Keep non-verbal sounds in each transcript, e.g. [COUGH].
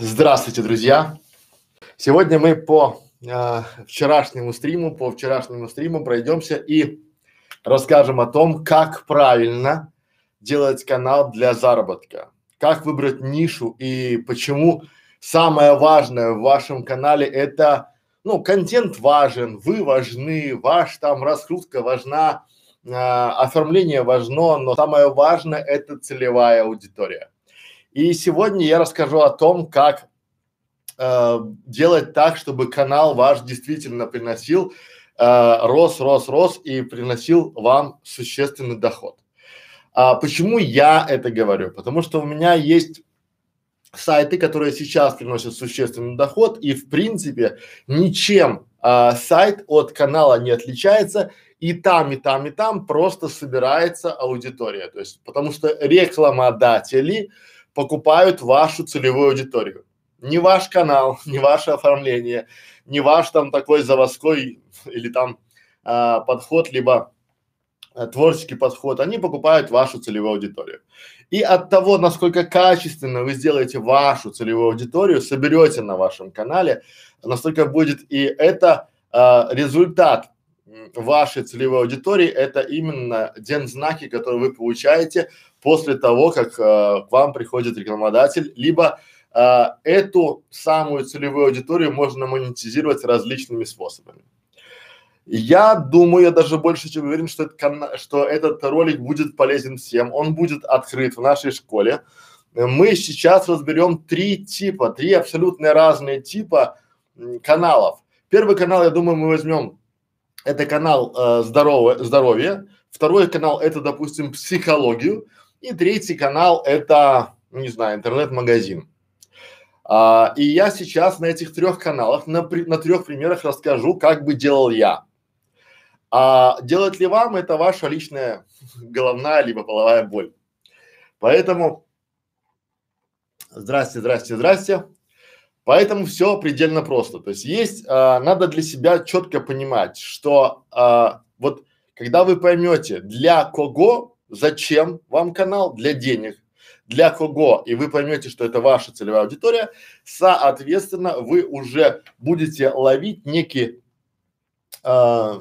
Здравствуйте, друзья! Сегодня мы по э, вчерашнему стриму, по вчерашнему стриму пройдемся и расскажем о том, как правильно делать канал для заработка, как выбрать нишу и почему самое важное в вашем канале это, ну, контент важен, вы важны, ваш там раскрутка важна, оформление важно, но самое важное это целевая аудитория. И сегодня я расскажу о том, как э, делать так, чтобы канал ваш действительно приносил э, рос, рос, рос и приносил вам существенный доход. А почему я это говорю? Потому что у меня есть сайты, которые сейчас приносят существенный доход, и в принципе ничем а, сайт от канала не отличается, и там, и там, и там просто собирается аудитория. То есть, потому что рекламодатели покупают вашу целевую аудиторию. Не ваш канал, [LAUGHS] не ваше оформление, не ваш там такой заводской или там а, подход, либо а, творческий подход, они покупают вашу целевую аудиторию. И от того, насколько качественно вы сделаете вашу целевую аудиторию, соберете на вашем канале, настолько будет и это а, результат вашей целевой аудитории, это именно знаки, которые вы получаете после того, как э, к вам приходит рекламодатель, либо э, эту самую целевую аудиторию можно монетизировать различными способами. Я думаю, я даже больше чем уверен, что, это, что этот ролик будет полезен всем, он будет открыт в нашей школе. Мы сейчас разберем три типа, три абсолютно разные типа каналов. Первый канал, я думаю, мы возьмем, это канал э, здоровье, здоровье. Второй канал это, допустим, психологию. И третий канал это, не знаю, интернет-магазин. А, и я сейчас на этих трех каналах, на, на трех примерах расскажу, как бы делал я. А делать ли вам это ваша личная [LAUGHS] головная либо половая боль. Поэтому, здрасте, здрасте, здрасте. Поэтому все предельно просто. То есть есть, а, надо для себя четко понимать, что а, вот когда вы поймете, для кого Зачем вам канал? Для денег. Для кого? И вы поймете, что это ваша целевая аудитория, соответственно, вы уже будете ловить некий, э,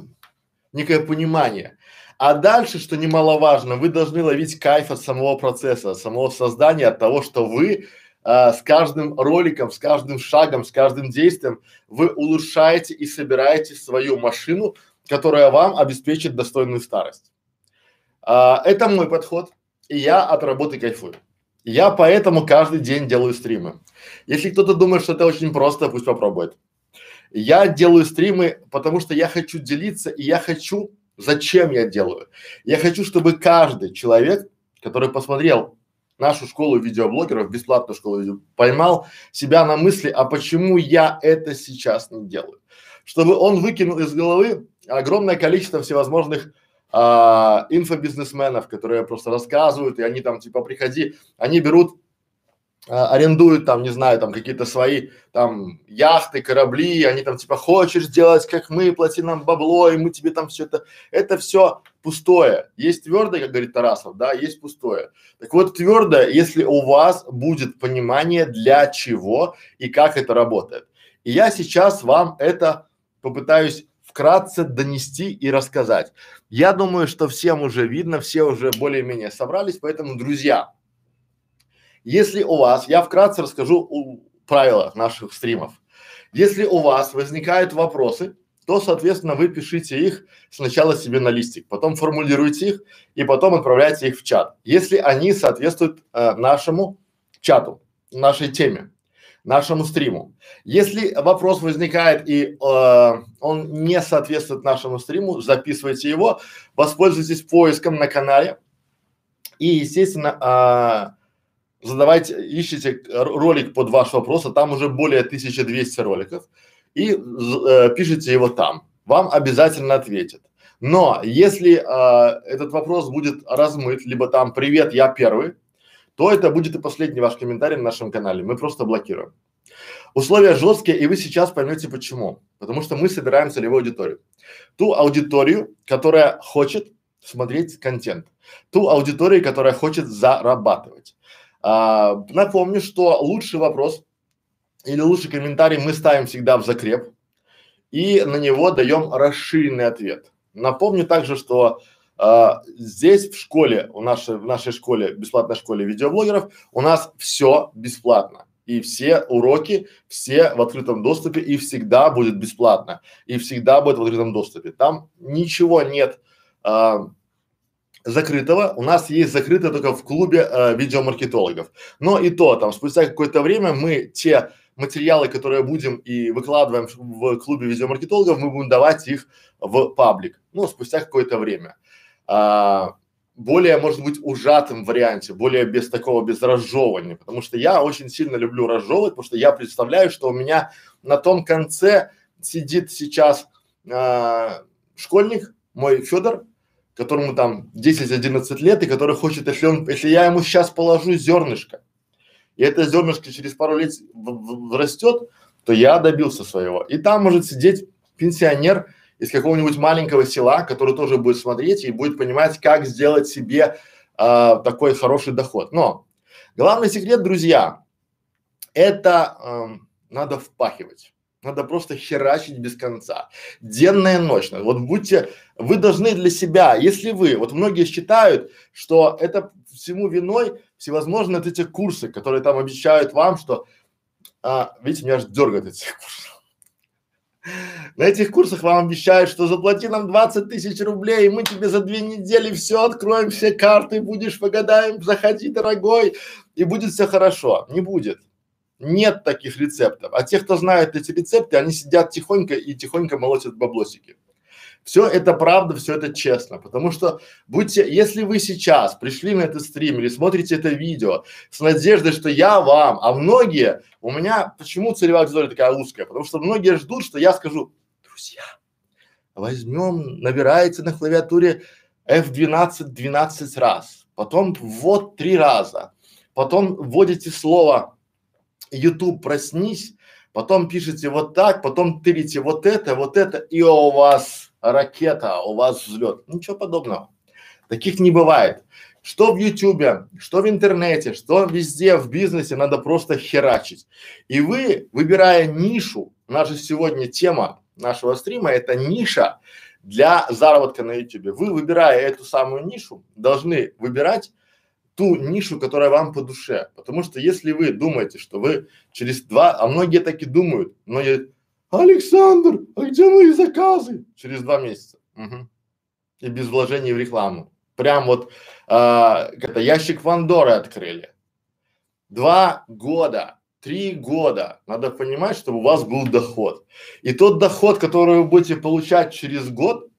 некое понимание. А дальше, что немаловажно, вы должны ловить кайф от самого процесса, от самого создания, от того, что вы э, с каждым роликом, с каждым шагом, с каждым действием вы улучшаете и собираете свою машину, которая вам обеспечит достойную старость. А, это мой подход, и я от работы кайфую. Я поэтому каждый день делаю стримы. Если кто-то думает, что это очень просто, пусть попробует. Я делаю стримы, потому что я хочу делиться, и я хочу, зачем я делаю. Я хочу, чтобы каждый человек, который посмотрел нашу школу видеоблогеров, бесплатную школу видео, поймал себя на мысли, а почему я это сейчас не делаю. Чтобы он выкинул из головы огромное количество всевозможных а, инфобизнесменов, которые просто рассказывают, и они там типа приходи, они берут, а, арендуют там, не знаю, там какие-то свои там яхты, корабли, они там типа хочешь сделать как мы, плати нам бабло, и мы тебе там все это, это все пустое. Есть твердое, как говорит Тарасов, да, есть пустое. Так вот твердое, если у вас будет понимание для чего и как это работает. И я сейчас вам это попытаюсь вкратце донести и рассказать. Я думаю, что всем уже видно, все уже более-менее собрались, поэтому, друзья, если у вас, я вкратце расскажу правила наших стримов. Если у вас возникают вопросы, то, соответственно, вы пишите их сначала себе на листик, потом формулируйте их и потом отправляйте их в чат, если они соответствуют э, нашему чату, нашей теме нашему стриму. Если вопрос возникает и э, он не соответствует нашему стриму, записывайте его, воспользуйтесь поиском на канале и, естественно, э, задавайте, ищите ролик под ваш вопрос, а там уже более 1200 роликов и э, пишите его там. Вам обязательно ответят. Но если э, этот вопрос будет размыт, либо там «Привет, я первый», то это будет и последний ваш комментарий на нашем канале. Мы просто блокируем. Условия жесткие, и вы сейчас поймете почему. Потому что мы собираем целевую аудиторию. Ту аудиторию, которая хочет смотреть контент, ту аудиторию, которая хочет зарабатывать. А, напомню, что лучший вопрос или лучший комментарий мы ставим всегда в закреп и на него даем расширенный ответ. Напомню также, что а, здесь в школе, у нашей, в нашей школе, бесплатной школе видеоблогеров, у нас все бесплатно. И все уроки, все в открытом доступе и всегда будет бесплатно. И всегда будет в открытом доступе. Там ничего нет а, закрытого. У нас есть закрытое только в клубе а, видеомаркетологов. Но и то, там, спустя какое-то время мы те материалы, которые будем и выкладываем в клубе видеомаркетологов, мы будем давать их в паблик. Ну, спустя какое-то время а, более, может быть, ужатым варианте, более без такого, без разжевывания, потому что я очень сильно люблю разжевывать, потому что я представляю, что у меня на том конце сидит сейчас а, школьник, мой Федор, которому там 10-11 лет и который хочет, если он, если я ему сейчас положу зернышко, и это зернышко через пару лет растет, то я добился своего. И там может сидеть пенсионер, из какого-нибудь маленького села, который тоже будет смотреть и будет понимать, как сделать себе э, такой хороший доход. Но главный секрет, друзья, это э, надо впахивать. Надо просто херачить без конца. Денно и ночно. Вот будьте, вы должны для себя, если вы, вот многие считают, что это всему виной всевозможные вот эти курсы, которые там обещают вам, что, а, видите, меня аж дергает эти курсы. На этих курсах вам обещают, что заплати нам 20 тысяч рублей, и мы тебе за две недели все откроем, все карты, будешь погадаем, заходи, дорогой, и будет все хорошо. Не будет. Нет таких рецептов. А те, кто знает эти рецепты, они сидят тихонько и тихонько молотят баблосики. Все это правда, все это честно, потому что будьте, если вы сейчас пришли на этот стрим или смотрите это видео с надеждой, что я вам, а многие, у меня, почему целевая аудитория такая узкая, потому что многие ждут, что я скажу, друзья, возьмем, набираете на клавиатуре F12 12 раз, потом вот три раза, потом вводите слово YouTube проснись, потом пишете вот так, потом тырите вот это, вот это, и у вас ракета, у вас взлет. Ничего подобного. Таких не бывает. Что в Ютубе, что в интернете, что везде в бизнесе надо просто херачить. И вы, выбирая нишу, наша сегодня тема нашего стрима это ниша для заработка на Ютубе. Вы, выбирая эту самую нишу, должны выбирать ту нишу, которая вам по душе. Потому что если вы думаете, что вы через два, а многие так и думают, многие Александр, а где мои заказы? Через два месяца. Угу. И без вложений в рекламу. Прям вот а, это ящик Вандоры открыли. Два года, три года. Надо понимать, чтобы у вас был доход. И тот доход, который вы будете получать через год,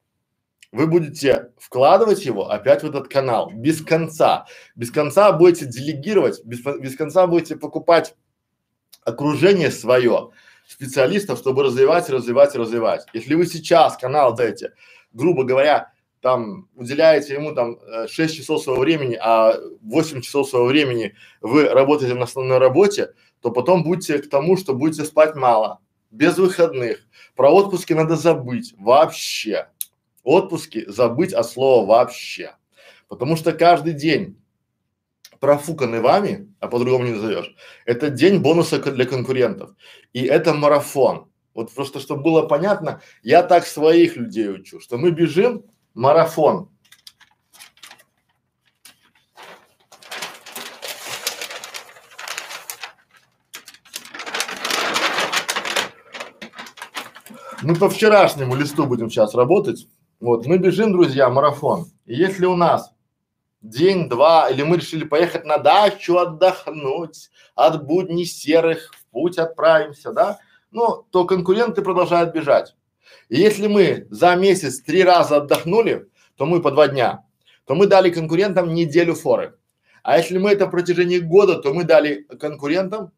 вы будете вкладывать его опять в этот канал без конца. Без конца будете делегировать, без, без конца будете покупать окружение свое специалистов, чтобы развивать, развивать, развивать. Если вы сейчас канал дайте, грубо говоря, там уделяете ему там 6 э, часов своего времени, а 8 часов своего времени вы работаете на основной работе, то потом будете к тому, что будете спать мало, без выходных. Про отпуски надо забыть вообще. Отпуски забыть от слова вообще. Потому что каждый день профуканный вами, а по-другому не назовешь, это день бонуса для конкурентов. И это марафон. Вот просто, чтобы было понятно, я так своих людей учу, что мы бежим марафон. Мы по вчерашнему листу будем сейчас работать. Вот, мы бежим, друзья, марафон. И если у нас день-два, или мы решили поехать на дачу отдохнуть, от будней серых в путь отправимся, да, ну, то конкуренты продолжают бежать. И если мы за месяц три раза отдохнули, то мы по два дня, то мы дали конкурентам неделю форы. А если мы это в протяжении года, то мы дали конкурентам,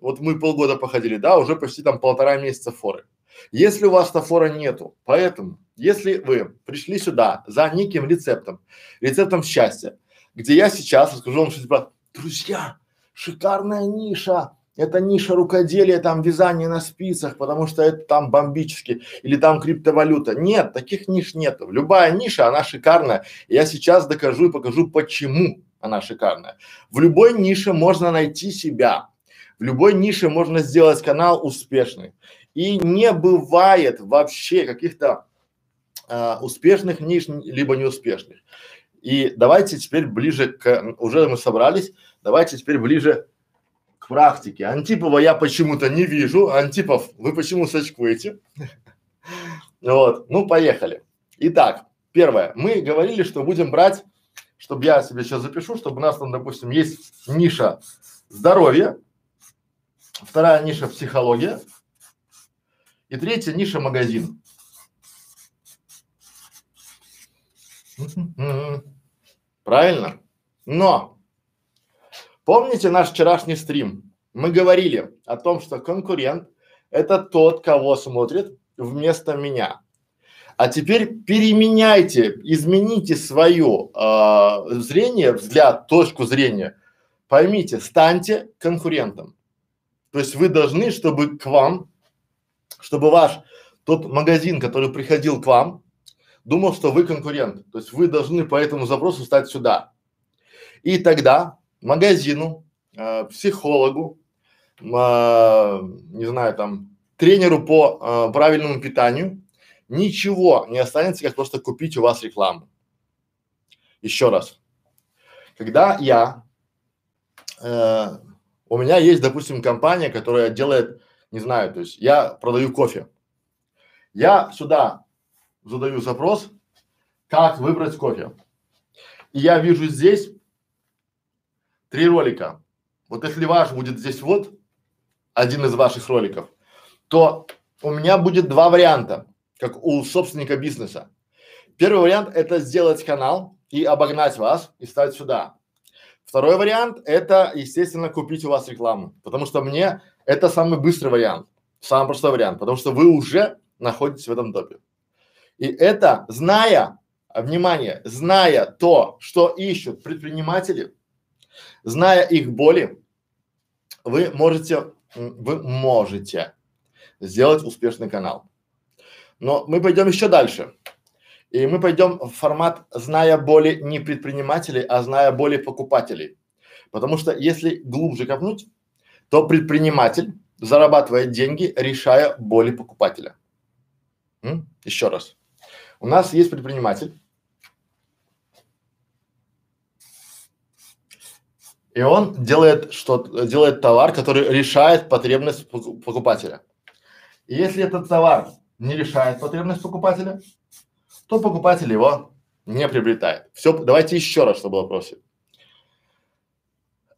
вот мы полгода походили, да, уже почти там полтора месяца форы. Если у вас фора нету, поэтому если вы пришли сюда за неким рецептом, рецептом счастья, где я сейчас расскажу вам что типа, друзья, шикарная ниша, это ниша рукоделия, там вязание на спицах, потому что это там бомбически, или там криптовалюта. Нет, таких ниш нету. Любая ниша, она шикарная. Я сейчас докажу и покажу, почему она шикарная. В любой нише можно найти себя. В любой нише можно сделать канал успешный. И не бывает вообще каких-то а, успешных ниш, либо неуспешных. И давайте теперь ближе к, уже мы собрались, давайте теперь ближе к практике. Антипова я почему-то не вижу. Антипов, вы почему сочкуете? [LAUGHS] Вот, ну поехали. Итак, первое. Мы говорили, что будем брать, чтобы я себе сейчас запишу, чтобы у нас там, допустим, есть ниша здоровье, вторая ниша психология и третья ниша магазин. Правильно? Но помните наш вчерашний стрим? Мы говорили о том, что конкурент – это тот, кого смотрит вместо меня. А теперь переменяйте, измените свое э, зрение, взгляд, точку зрения. Поймите, станьте конкурентом. То есть вы должны, чтобы к вам, чтобы ваш тот магазин, который приходил к вам, думал, что вы конкурент. То есть вы должны по этому запросу стать сюда. И тогда магазину, э, психологу, э, не знаю, там, тренеру по э, правильному питанию ничего не останется, как просто купить у вас рекламу. Еще раз. Когда я, э, у меня есть, допустим, компания, которая делает, не знаю, то есть я продаю кофе. Я сюда задаю запрос, как выбрать кофе. И я вижу здесь три ролика. Вот если ваш будет здесь вот, один из ваших роликов, то у меня будет два варианта, как у собственника бизнеса. Первый вариант это сделать канал и обогнать вас и стать сюда. Второй вариант это, естественно, купить у вас рекламу, потому что мне это самый быстрый вариант, самый простой вариант, потому что вы уже находитесь в этом топе. И это, зная, внимание, зная то, что ищут предприниматели, зная их боли, вы можете, вы можете сделать успешный канал. Но мы пойдем еще дальше. И мы пойдем в формат, зная боли не предпринимателей, а зная боли покупателей. Потому что если глубже копнуть, то предприниматель зарабатывает деньги, решая боли покупателя. М? Еще раз. У нас есть предприниматель, и он делает что делает товар, который решает потребность покупателя. И если этот товар не решает потребность покупателя, то покупатель его не приобретает. Все, давайте еще раз, чтобы было проще.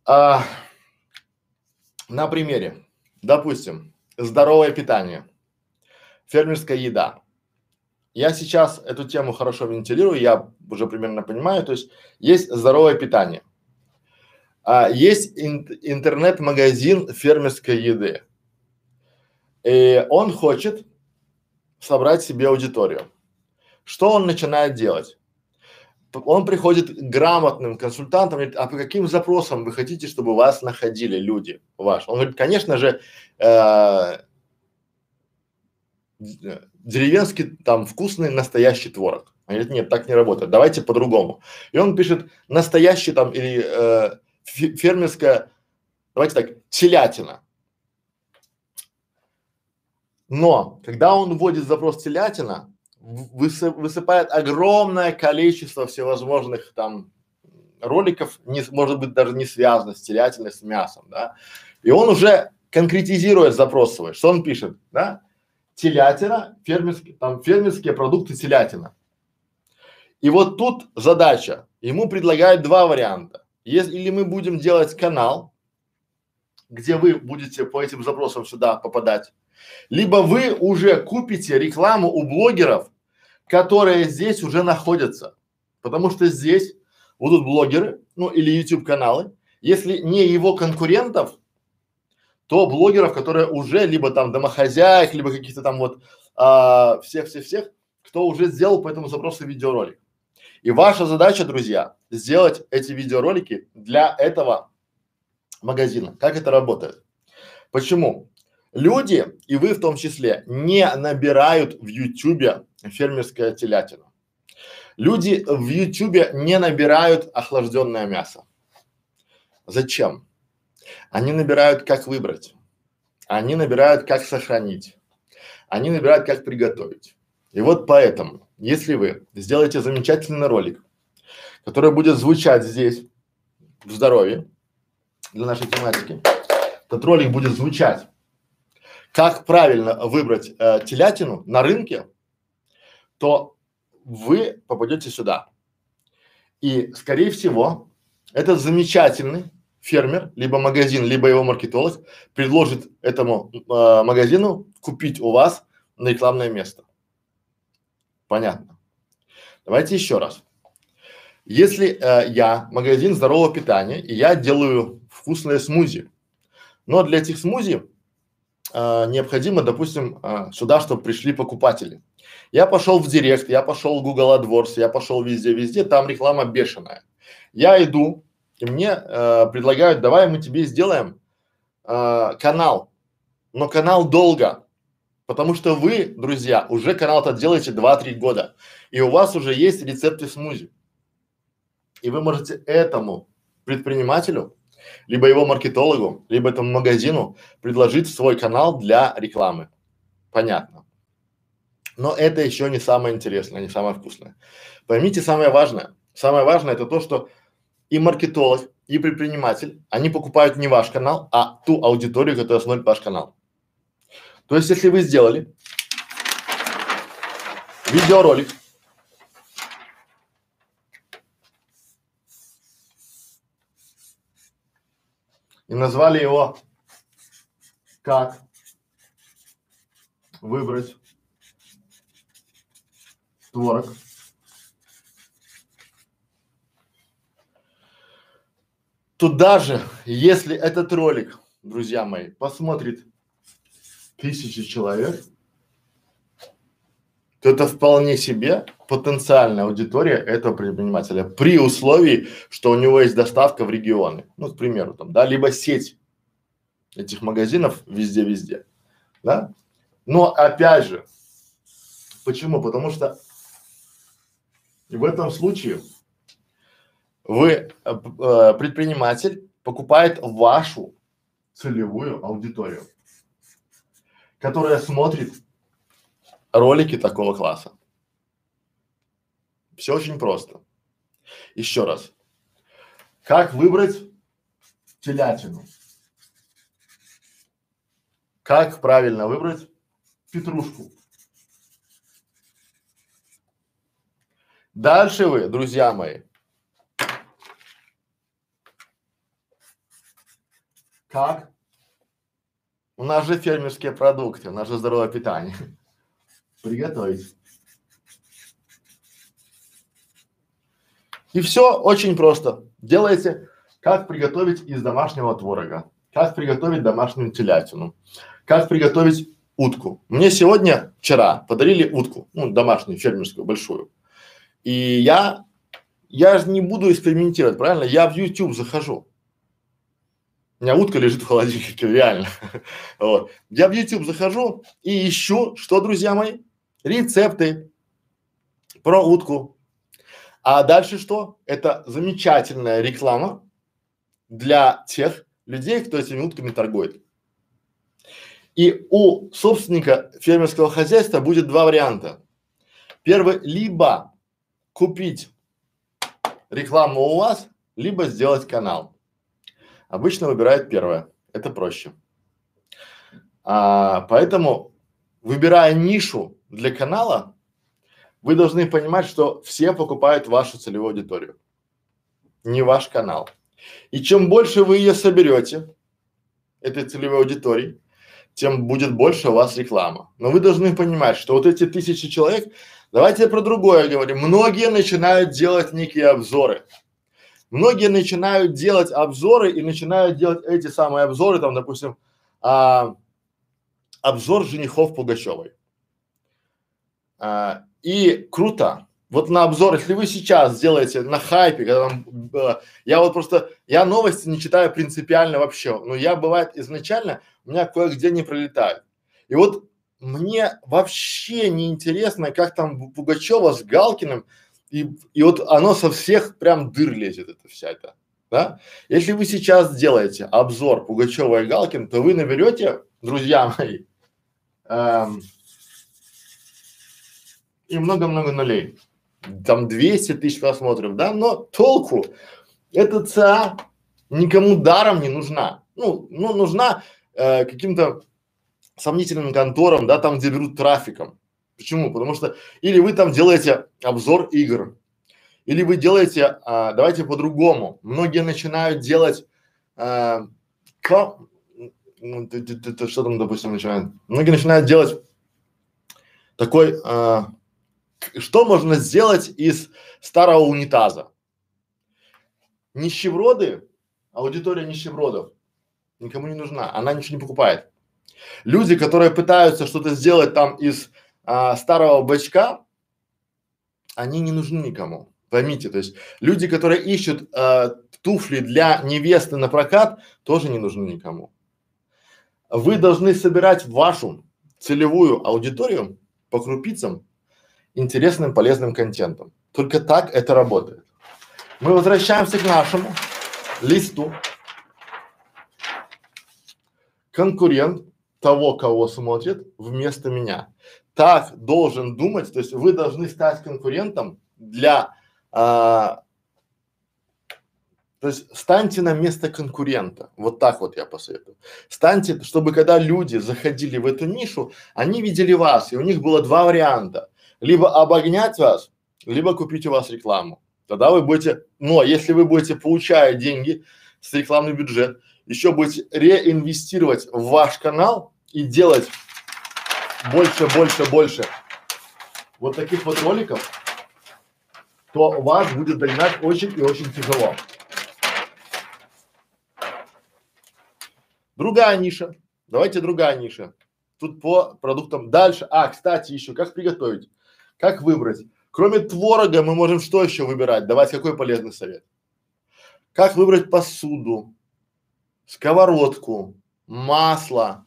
А, на примере, допустим, здоровое питание, фермерская еда. Я сейчас эту тему хорошо вентилирую, я уже примерно понимаю, то есть есть здоровое питание, а есть ин интернет-магазин фермерской еды, и он хочет собрать себе аудиторию. Что он начинает делать? Он приходит к грамотным консультантам, говорит, а по каким запросам вы хотите, чтобы вас находили люди ваш? Он говорит, конечно же, э, деревенский там вкусный настоящий творог. Он говорит, нет, так не работает, давайте по-другому. И он пишет настоящий там или э, фермерская, давайте так, телятина. Но когда он вводит запрос телятина, высыпает огромное количество всевозможных там роликов, не, может быть даже не связано с телятиной, с мясом, да, и он уже конкретизирует запрос свой, что он пишет, да, телятина, фермерские, там фермерские продукты телятина. И вот тут задача, ему предлагают два варианта. Если или мы будем делать канал, где вы будете по этим запросам сюда попадать, либо вы уже купите рекламу у блогеров, которые здесь уже находятся. Потому что здесь будут блогеры, ну или YouTube каналы. Если не его конкурентов, то блогеров, которые уже либо там домохозяек, либо каких-то там вот а, всех-всех-всех, кто уже сделал по этому запросу видеоролик. И ваша задача, друзья, сделать эти видеоролики для этого магазина. Как это работает? Почему? Люди, и вы в том числе, не набирают в Ютубе фермерская телятина. Люди в Ютубе не набирают охлажденное мясо. Зачем? Они набирают, как выбрать. Они набирают, как сохранить. Они набирают, как приготовить. И вот поэтому, если вы сделаете замечательный ролик, который будет звучать здесь, в здоровье, для нашей тематики, этот ролик будет звучать, как правильно выбрать э, телятину на рынке, то вы попадете сюда. И, скорее всего, этот замечательный фермер, либо магазин, либо его маркетолог предложит этому э, магазину купить у вас на рекламное место. Понятно. Давайте еще раз. Если э, я магазин здорового питания и я делаю вкусные смузи, но для этих смузи э, необходимо, допустим, э, сюда, чтобы пришли покупатели. Я пошел в Директ, я пошел в Google AdWords, я пошел везде, везде, там реклама бешеная. Я иду, и мне э, предлагают, давай мы тебе сделаем э, канал, но канал долго, потому что вы, друзья, уже канал этот делаете 2-3 года, и у вас уже есть рецепты смузи. И вы можете этому предпринимателю, либо его маркетологу, либо этому магазину предложить свой канал для рекламы. Понятно. Но это еще не самое интересное, не самое вкусное. Поймите самое важное. Самое важное это то, что и маркетолог, и предприниматель, они покупают не ваш канал, а ту аудиторию, которая смотрит ваш канал. То есть, если вы сделали видеоролик, и назвали его как? Выбрать творог. Туда же, если этот ролик, друзья мои, посмотрит тысячи человек, то это вполне себе потенциальная аудитория этого предпринимателя при условии, что у него есть доставка в регионы, ну, к примеру, там, да, либо сеть этих магазинов везде-везде, да. Но опять же, почему? Потому что в этом случае вы, э, э, предприниматель, покупает вашу целевую аудиторию, которая смотрит ролики такого класса. Все очень просто. Еще раз. Как выбрать телятину? Как правильно выбрать петрушку? Дальше вы, друзья мои, Как? У нас же фермерские продукты, у нас же здоровое питание. Приготовить. И все очень просто. Делайте, как приготовить из домашнего творога, как приготовить домашнюю телятину, как приготовить утку. Мне сегодня, вчера подарили утку, ну, домашнюю, фермерскую, большую. И я, я же не буду экспериментировать, правильно? Я в YouTube захожу. У меня утка лежит в холодильнике, реально. [LAUGHS] вот. Я в YouTube захожу и ищу, что, друзья мои, рецепты про утку. А дальше что? Это замечательная реклама для тех людей, кто этими утками торгует. И у собственника фермерского хозяйства будет два варианта. Первый, либо купить рекламу у вас, либо сделать канал. Обычно выбирают первое. Это проще. А, поэтому, выбирая нишу для канала, вы должны понимать, что все покупают вашу целевую аудиторию, не ваш канал. И чем больше вы ее соберете, этой целевой аудитории, тем будет больше у вас реклама. Но вы должны понимать, что вот эти тысячи человек, давайте про другое говорим, многие начинают делать некие обзоры. Многие начинают делать обзоры и начинают делать эти самые обзоры, там, допустим, а, обзор женихов Пугачевой. А, и круто, Вот на обзор, если вы сейчас сделаете на хайпе, когда там, э, я вот просто, я новости не читаю принципиально вообще, но я бывает изначально, у меня кое-где не пролетает. И вот мне вообще не интересно, как там Пугачева с Галкиным, и, и вот оно со всех прям дыр лезет, это вся эта, да? Если вы сейчас сделаете обзор Пугачева и Галкин, то вы наберете, друзья мои, и много-много нулей там 200 тысяч просмотров, да, но толку эта ЦА никому даром не нужна. Ну, ну нужна э, каким-то сомнительным конторам, да, там, где берут трафиком. Почему? Потому что или вы там делаете обзор игр, или вы делаете, а, давайте по-другому. Многие начинают делать, а, ну, что там, допустим, начинают? Многие начинают делать такой а, что можно сделать из старого унитаза? Нищеброды, аудитория нищебродов никому не нужна, она ничего не покупает. Люди, которые пытаются что-то сделать там из а, старого бачка, они не нужны никому. Поймите, то есть люди, которые ищут а, туфли для невесты на прокат, тоже не нужны никому. Вы должны собирать вашу целевую аудиторию по крупицам интересным, полезным контентом. Только так это работает. Мы возвращаемся к нашему листу. Конкурент того, кого смотрит, вместо меня. Так должен думать, то есть вы должны стать конкурентом для, а, то есть станьте на место конкурента. Вот так вот я посоветую. Станьте, чтобы когда люди заходили в эту нишу, они видели вас, и у них было два варианта либо обогнять вас, либо купить у вас рекламу. Тогда вы будете, но если вы будете получая деньги с рекламный бюджет, еще будете реинвестировать в ваш канал и делать больше, больше, больше вот таких вот роликов, то вас будет догнать очень и очень тяжело. Другая ниша. Давайте другая ниша. Тут по продуктам дальше. А, кстати, еще как приготовить? Как выбрать? Кроме творога мы можем что еще выбирать? Давать какой полезный совет? Как выбрать посуду, сковородку, масло,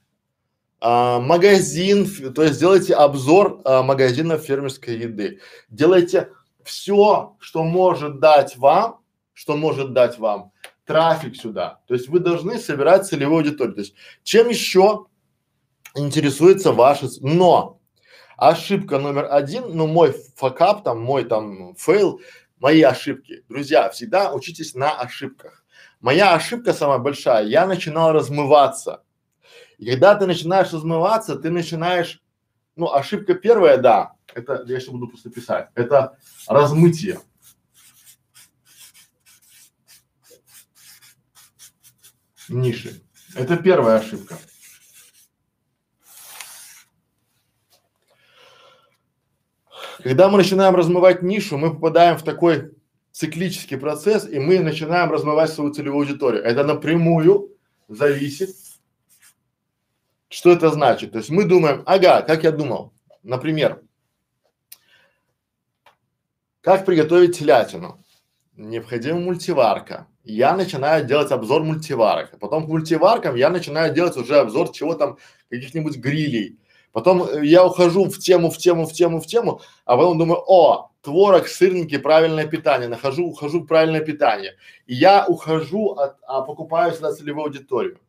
а, магазин, то есть делайте обзор а, магазина фермерской еды. Делайте все, что может дать вам, что может дать вам трафик сюда. То есть вы должны собирать целевую аудиторию. То есть чем еще интересуется ваши, но Ошибка номер один, ну мой fuckup там, мой там fail, мои ошибки. Друзья, всегда учитесь на ошибках. Моя ошибка самая большая, я начинал размываться. И когда ты начинаешь размываться, ты начинаешь, ну ошибка первая, да, это я сейчас буду просто писать, это размытие. Ниши. Это первая ошибка. Когда мы начинаем размывать нишу, мы попадаем в такой циклический процесс, и мы начинаем размывать свою целевую аудиторию. Это напрямую зависит. Что это значит? То есть мы думаем, ага, как я думал, например, как приготовить телятину? Необходима мультиварка. Я начинаю делать обзор мультиварок. Потом к мультиваркам я начинаю делать уже обзор чего там, каких-нибудь грилей, Потом э, я ухожу в тему, в тему, в тему, в тему, а потом думаю, о, творог, сырники, правильное питание, нахожу, ухожу в правильное питание. И я ухожу от, а покупаю сюда целевую аудиторию.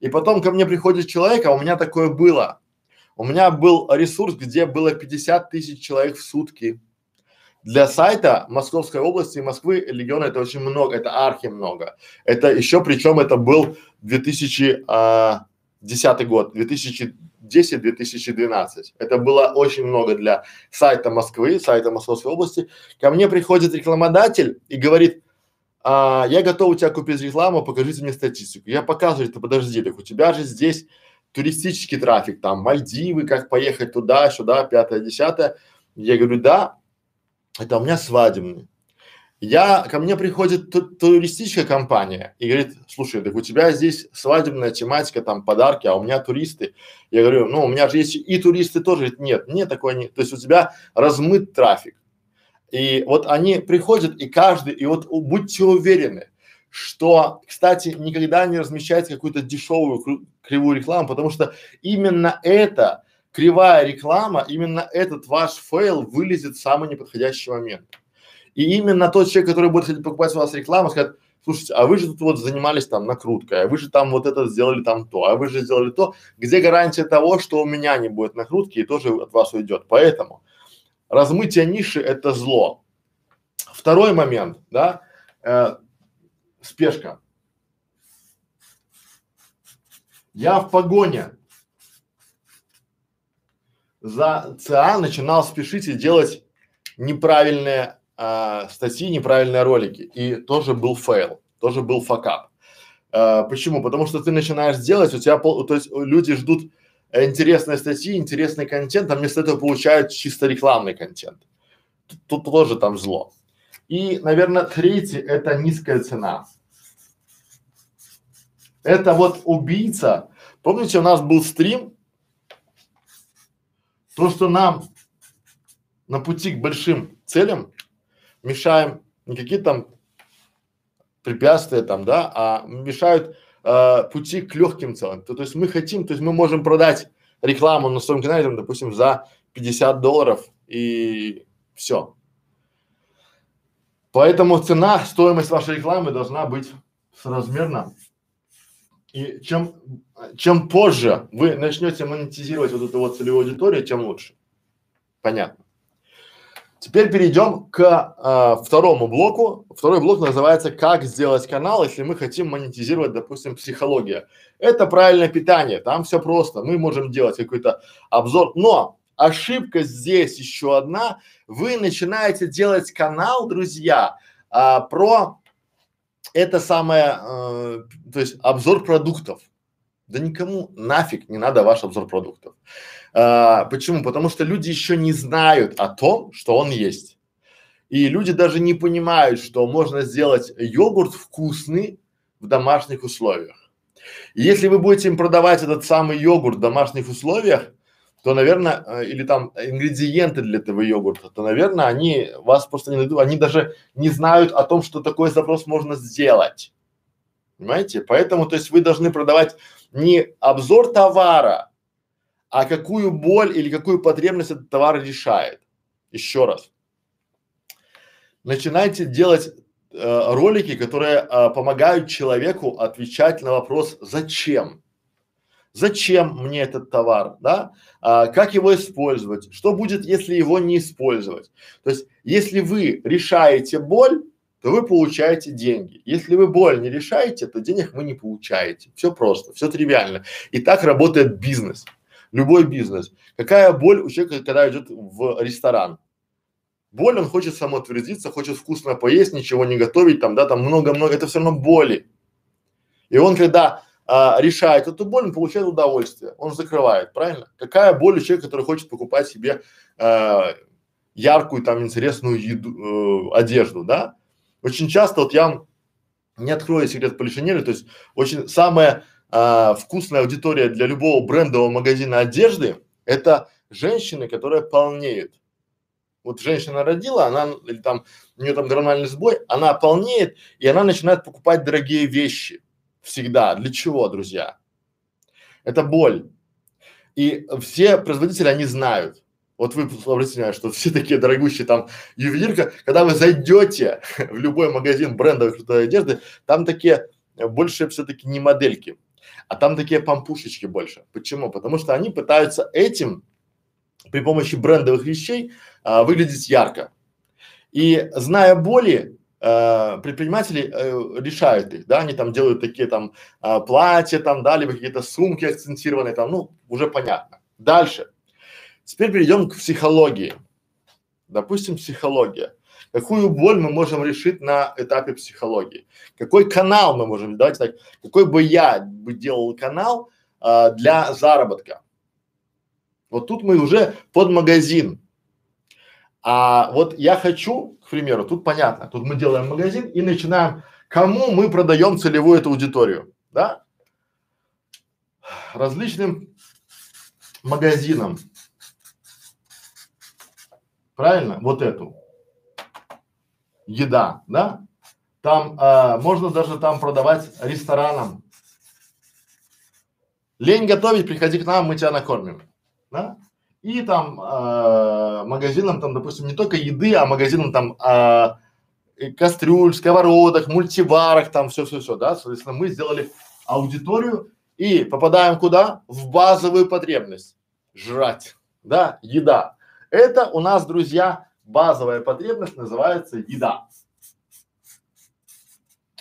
И потом ко мне приходит человек, а у меня такое было. У меня был ресурс, где было 50 тысяч человек в сутки. Для сайта Московской области и Москвы региона это очень много, это архи много. Это еще, причем это был 2010 а, год, 2000 2010-2012. Это было очень много для сайта Москвы, сайта Московской области. Ко мне приходит рекламодатель и говорит, а, я готов у тебя купить рекламу, покажите мне статистику. Я показываю, ты подожди, так у тебя же здесь туристический трафик, там Мальдивы, как поехать туда, сюда, пятое, десятое. Я говорю, да, это у меня свадебный. Я, ко мне приходит ту, туристическая компания и говорит, слушай, так у тебя здесь свадебная тематика, там подарки, а у меня туристы. Я говорю, ну у меня же есть и туристы тоже. Говорит, нет, нет такой нет. То есть у тебя размыт трафик. И вот они приходят, и каждый, и вот будьте уверены, что, кстати, никогда не размещайте какую-то дешевую кривую рекламу, потому что именно это кривая реклама, именно этот ваш fail вылезет в самый неподходящий момент. И именно тот человек, который будет покупать у вас рекламу, скажет, слушайте, а вы же тут вот занимались там накруткой, а вы же там вот это сделали там то, а вы же сделали то, где гарантия того, что у меня не будет накрутки и тоже от вас уйдет. Поэтому размытие ниши это зло. Второй момент, да, э, спешка. Я в погоне за ЦА начинал спешить и делать неправильные а, статьи, неправильные ролики. И тоже был fail, тоже был fuckup. А, почему? Потому что ты начинаешь делать, у тебя, пол, то есть люди ждут интересные статьи, интересный контент, а вместо этого получают чисто рекламный контент. Тут, тут тоже там зло. И, наверное, третий – это низкая цена. Это вот убийца. Помните, у нас был стрим, то, что нам на пути к большим целям мешаем не какие там препятствия там, да, а мешают э, пути к легким целям. То, то есть мы хотим, то есть мы можем продать рекламу на своем канале, там, допустим, за 50 долларов и все. Поэтому цена, стоимость вашей рекламы должна быть соразмерна. И чем, чем позже вы начнете монетизировать вот эту вот целевую аудиторию, тем лучше. Понятно. Теперь перейдем к а, второму блоку. Второй блок называется «Как сделать канал, если мы хотим монетизировать, допустим, психология». Это правильное питание, там все просто. Мы можем делать какой-то обзор, но ошибка здесь еще одна. Вы начинаете делать канал, друзья, а, про это самое, э, то есть обзор продуктов. Да никому нафиг не надо ваш обзор продуктов. А, почему? Потому что люди еще не знают о том, что он есть. И люди даже не понимают, что можно сделать йогурт вкусный в домашних условиях. И если вы будете им продавать этот самый йогурт в домашних условиях, то, наверное, э, или там ингредиенты для этого йогурта, то, наверное, они вас просто не найдут, они даже не знают о том, что такой запрос можно сделать. Понимаете? Поэтому, то есть вы должны продавать не обзор товара, а какую боль или какую потребность этот товар решает. Еще раз. Начинайте делать э, ролики, которые э, помогают человеку отвечать на вопрос «Зачем?». Зачем мне этот товар, да? А, как его использовать? Что будет, если его не использовать? То есть, если вы решаете боль, то вы получаете деньги. Если вы боль не решаете, то денег вы не получаете. Все просто, все тривиально. И так работает бизнес любой бизнес. Какая боль у человека, когда идет в ресторан? Боль, он хочет самоутвердиться, хочет вкусно поесть, ничего не готовить, там, да, там много-много, это все равно боли. И он, когда а, решает эту боль, он получает удовольствие, он закрывает, правильно? Какая боль у человека, который хочет покупать себе а, яркую, там, интересную еду, э, одежду, да? Очень часто, вот я не открою секрет полишинели, то есть очень самое а, вкусная аудитория для любого брендового магазина одежды – это женщины, которые полнеют. Вот женщина родила, она или там у нее там гормональный сбой, она полнеет и она начинает покупать дорогие вещи всегда. Для чего, друзья? Это боль. И все производители они знают. Вот вы обратите что все такие дорогущие там ювелирка, когда вы зайдете [LAUGHS] в любой магазин брендовой крутой одежды, там такие больше все-таки не модельки, а там такие пампушечки больше. Почему? Потому что они пытаются этим при помощи брендовых вещей а, выглядеть ярко. И зная боли, э, предприниматели э, решают их, да, они там делают такие там э, платья там, да, либо какие-то сумки акцентированные там, ну, уже понятно. Дальше. Теперь перейдем к психологии. Допустим, психология. Какую боль мы можем решить на этапе психологии? Какой канал мы можем, давайте так, какой бы я бы делал канал а, для заработка? Вот тут мы уже под магазин. А вот я хочу, к примеру, тут понятно, тут мы делаем магазин и начинаем, кому мы продаем целевую эту аудиторию, да? Различным магазинам. Правильно? Вот эту. еда, да? Там э, можно даже там продавать ресторанам. Лень готовить, приходи к нам, мы тебя накормим, да? И там э, магазинам там, допустим, не только еды, а магазинам там э, кастрюль, сковородок, мультиварок, там все-все-все, да? Соответственно, мы сделали аудиторию и попадаем куда? В базовую потребность. Жрать, да, еда. Это у нас, друзья, базовая потребность называется еда.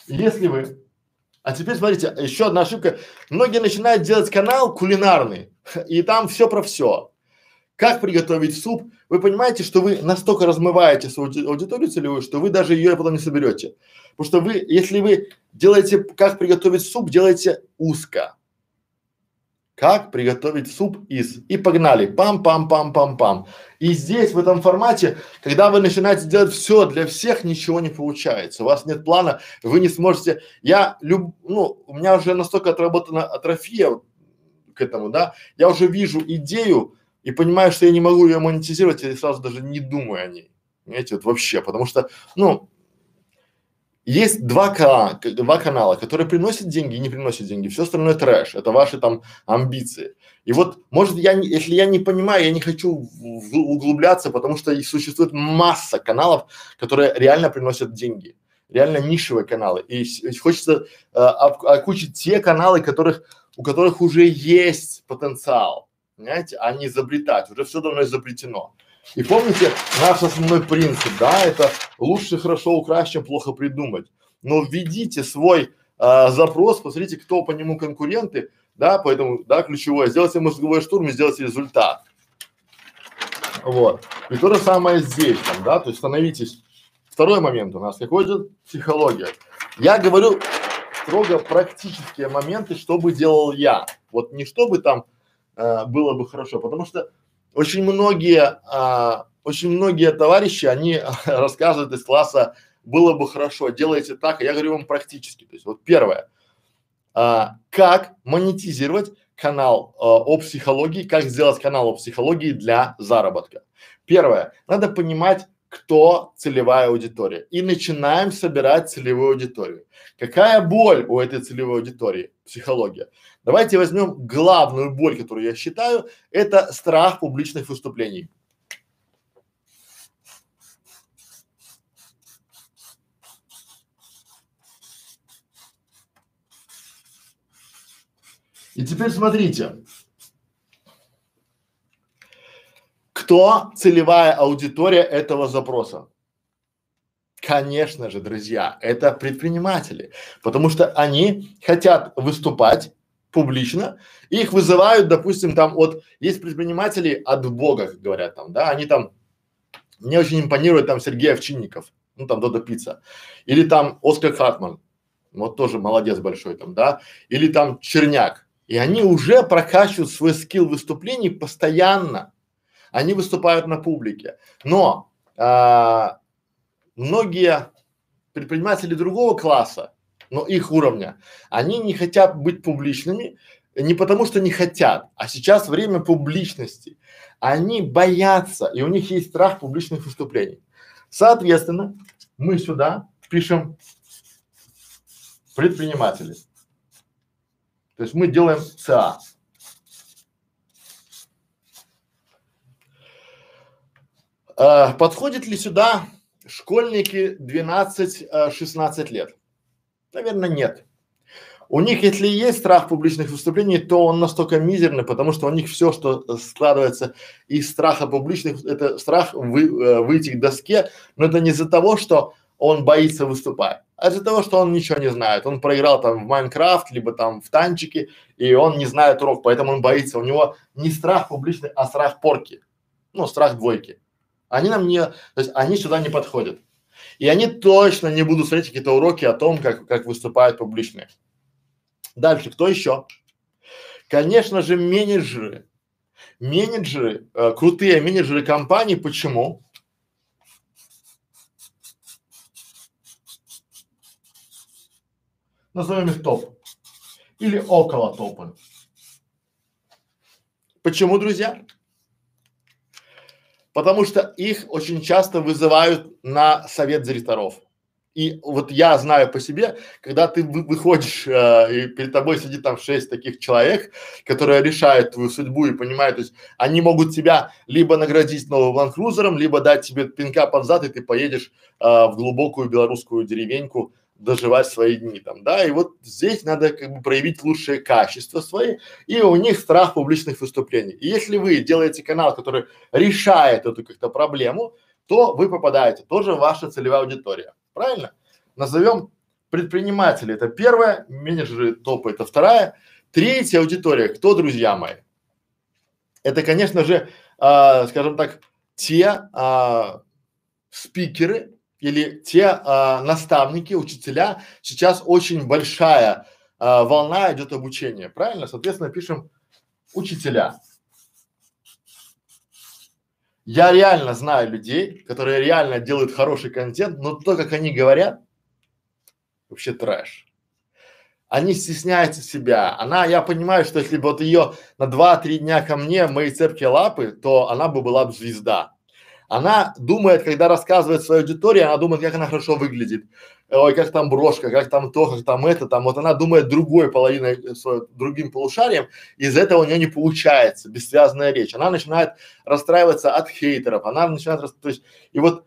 Если вы, а теперь смотрите, еще одна ошибка. Многие начинают делать канал кулинарный, и там все про все. Как приготовить суп? Вы понимаете, что вы настолько размываете свою аудиторию целевую, что вы даже ее потом не соберете. Потому что вы, если вы делаете, как приготовить суп, делаете узко. Как приготовить суп из. И погнали. Пам-пам-пам-пам-пам. И здесь, в этом формате, когда вы начинаете делать все для всех, ничего не получается. У вас нет плана, вы не сможете. Я люб, ну, у меня уже настолько отработана атрофия к этому, да. Я уже вижу идею и понимаю, что я не могу ее монетизировать, и сразу даже не думаю о ней. Понимаете, вот вообще, потому что, ну, есть два, канала, два канала, которые приносят деньги и не приносят деньги. Все остальное трэш. Это ваши там амбиции. И вот, может, я, если я не понимаю, я не хочу углубляться, потому что существует масса каналов, которые реально приносят деньги. Реально нишевые каналы. И, и хочется э, окучить те каналы, которых, у которых уже есть потенциал. Понимаете, а не изобретать. Уже все давно изобретено. И помните наш основной принцип, да, это лучше хорошо украсть, чем плохо придумать. Но введите свой а, запрос, посмотрите, кто по нему конкуренты, да, поэтому, да, ключевое, сделайте мозговой штурм и сделайте результат. Вот. И то же самое здесь, там, да, то есть становитесь. Второй момент у нас какой идет? Психология. Я говорю строго практические моменты, что бы делал я. Вот не чтобы там э, было бы хорошо, потому что очень многие, а, очень многие товарищи, они [LAUGHS] рассказывают из класса, было бы хорошо, делайте так, я говорю вам практически. То есть вот первое, а, как монетизировать канал а, о психологии, как сделать канал о психологии для заработка. Первое, надо понимать, кто целевая аудитория. И начинаем собирать целевую аудиторию. Какая боль у этой целевой аудитории? Психология. Давайте возьмем главную боль, которую я считаю, это страх публичных выступлений. И теперь смотрите, кто целевая аудитория этого запроса? Конечно же, друзья, это предприниматели, потому что они хотят выступать публично, их вызывают, допустим, там от, есть предприниматели от Бога, как говорят там, да, они там, мне очень импонирует там Сергей Овчинников, ну там Додо Пицца, или там Оскар Хартман, вот тоже молодец большой там, да, или там Черняк, и они уже прокачивают свой скилл выступлений постоянно, они выступают на публике, но а, многие предприниматели другого класса, но их уровня, они не хотят быть публичными не потому, что не хотят, а сейчас время публичности. Они боятся, и у них есть страх публичных выступлений. Соответственно, мы сюда пишем предприниматели. То есть мы делаем ЦА. А, подходит ли сюда школьники 12-16 лет? Наверное, нет. У них, если есть страх публичных выступлений, то он настолько мизерный, потому что у них все, что складывается из страха публичных, это страх вы, э, выйти к доске, но это не из-за того, что он боится выступать, а из-за того, что он ничего не знает. Он проиграл там в Майнкрафт, либо там в танчики, и он не знает урок, поэтому он боится. У него не страх публичный, а страх порки, ну, страх двойки. Они нам не, то есть они сюда не подходят. И они точно не будут смотреть какие-то уроки о том, как, как выступают публичные. Дальше, кто еще? Конечно же, менеджеры. Менеджеры, э, крутые менеджеры компаний. Почему? Назовем их топ. Или около топа. Почему, друзья? Потому что их очень часто вызывают на совет директоров. И вот я знаю по себе, когда ты вы, выходишь э, и перед тобой сидит там шесть таких человек, которые решают твою судьбу и понимают, то есть они могут тебя либо наградить новым ланкрузером, либо дать тебе пинка под зад, и ты поедешь э, в глубокую белорусскую деревеньку доживать свои дни там, да, и вот здесь надо как бы проявить лучшие качества свои, и у них страх публичных выступлений. И если вы делаете канал, который решает эту как-то проблему, то вы попадаете, тоже ваша целевая аудитория, правильно? Назовем предприниматели, это первое, менеджеры топа это вторая, третья аудитория, кто, друзья мои? Это, конечно же, а, скажем так, те а, спикеры, или те а, наставники, учителя, сейчас очень большая а, волна идет обучения, правильно? Соответственно, пишем учителя. Я реально знаю людей, которые реально делают хороший контент, но то, как они говорят, вообще трэш. Они стесняются себя. Она, я понимаю, что если бы вот ее на два-три дня ко мне, мои цепкие лапы, то она бы была бы звезда. Она думает, когда рассказывает своей аудитории, она думает, как она хорошо выглядит. Ой, как там брошка, как там то, как там это, там. Вот она думает другой половиной, э, своим, другим полушарием, из этого у нее не получается бессвязная речь. Она начинает расстраиваться от хейтеров, она начинает, то есть, и вот,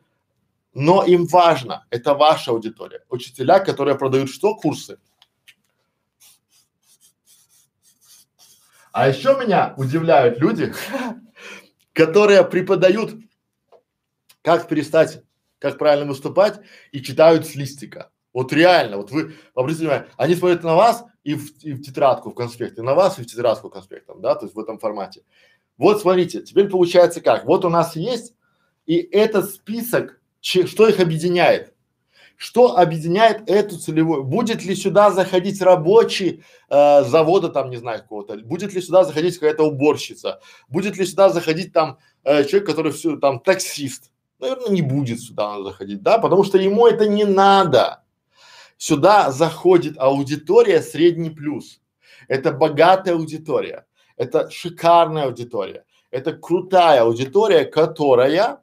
но им важно, это ваша аудитория. Учителя, которые продают что? Курсы. А еще меня удивляют люди, [LAUGHS] которые преподают как перестать, как правильно выступать и читают с листика. Вот реально, вот вы, обратите внимание, они смотрят на вас и в, и в тетрадку, в конспект, и на вас и в тетрадку конспектом, да, то есть в этом формате. Вот смотрите, теперь получается как, вот у нас есть, и этот список, че, что их объединяет? Что объединяет эту целевую? Будет ли сюда заходить рабочий э, завода там, не знаю, какого-то? Будет ли сюда заходить какая-то уборщица? Будет ли сюда заходить там э, человек, который все там таксист? Наверное, не будет сюда заходить, да, потому что ему это не надо. Сюда заходит аудитория средний плюс. Это богатая аудитория, это шикарная аудитория, это крутая аудитория, которая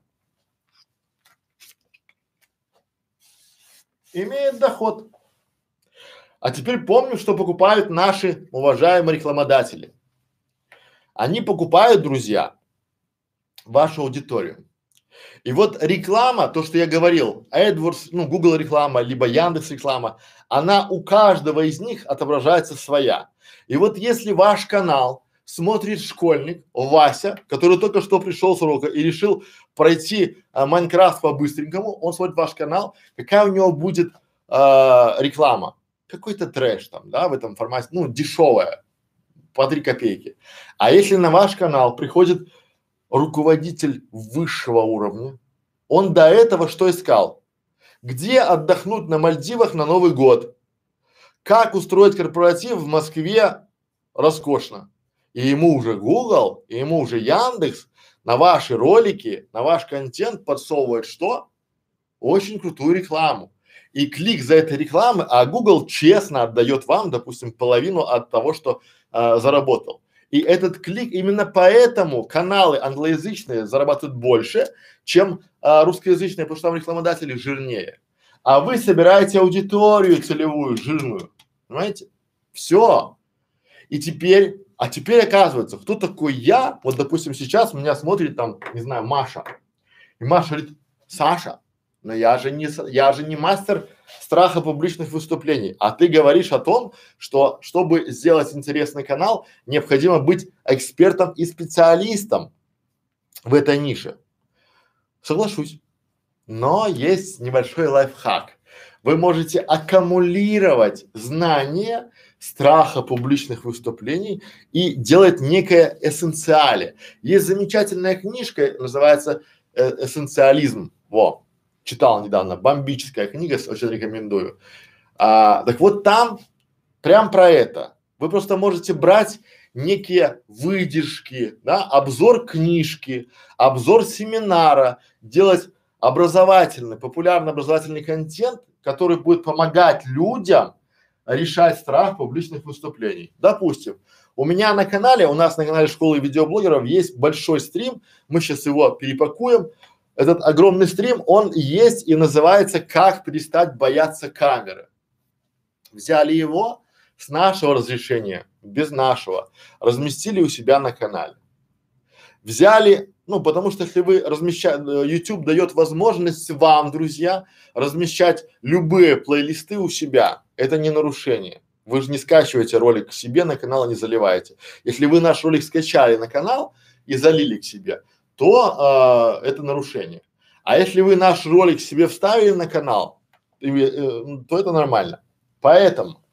имеет доход. А теперь помню, что покупают наши уважаемые рекламодатели. Они покупают, друзья, вашу аудиторию. И вот реклама, то, что я говорил, AdWords, ну, Google реклама, либо Яндекс реклама, она у каждого из них отображается своя. И вот если ваш канал смотрит школьник, Вася, который только что пришел с урока и решил пройти а, Майнкрафт по-быстренькому, он смотрит ваш канал, какая у него будет а, реклама? Какой-то трэш там, да, в этом формате, ну, дешевая, по три копейки. А если на ваш канал приходит руководитель высшего уровня, он до этого что искал? Где отдохнуть на Мальдивах на Новый год? Как устроить корпоратив в Москве роскошно? И ему уже Google, и ему уже Яндекс на ваши ролики, на ваш контент подсовывает что? Очень крутую рекламу. И клик за этой рекламы, а Google честно отдает вам, допустим, половину от того, что э, заработал. И этот клик, именно поэтому каналы англоязычные зарабатывают больше, чем а, русскоязычные, потому что там рекламодатели жирнее. А вы собираете аудиторию целевую, жирную. Понимаете? Все. И теперь, а теперь оказывается, кто такой я? Вот, допустим, сейчас меня смотрит там, не знаю, Маша. И Маша говорит, Саша, но я же не, я же не мастер страха публичных выступлений. А ты говоришь о том, что чтобы сделать интересный канал, необходимо быть экспертом и специалистом в этой нише. Соглашусь. Но есть небольшой лайфхак. Вы можете аккумулировать знания страха публичных выступлений и делать некое эссенциале. Есть замечательная книжка, называется э, «Эссенциализм». Во, читал недавно, бомбическая книга, очень рекомендую. А, так вот там прям про это. Вы просто можете брать некие выдержки, да, обзор книжки, обзор семинара, делать образовательный, популярный образовательный контент, который будет помогать людям решать страх публичных выступлений. Допустим, у меня на канале, у нас на канале школы видеоблогеров есть большой стрим, мы сейчас его перепакуем. Этот огромный стрим, он есть и называется «Как перестать бояться камеры». Взяли его с нашего разрешения, без нашего, разместили у себя на канале. Взяли, ну потому что если вы размещаете, э, YouTube дает возможность вам, друзья, размещать любые плейлисты у себя. Это не нарушение. Вы же не скачиваете ролик к себе на канал и не заливаете. Если вы наш ролик скачали на канал и залили к себе, то э, это нарушение. А если вы наш ролик себе вставили на канал, и, э, то это нормально. Поэтому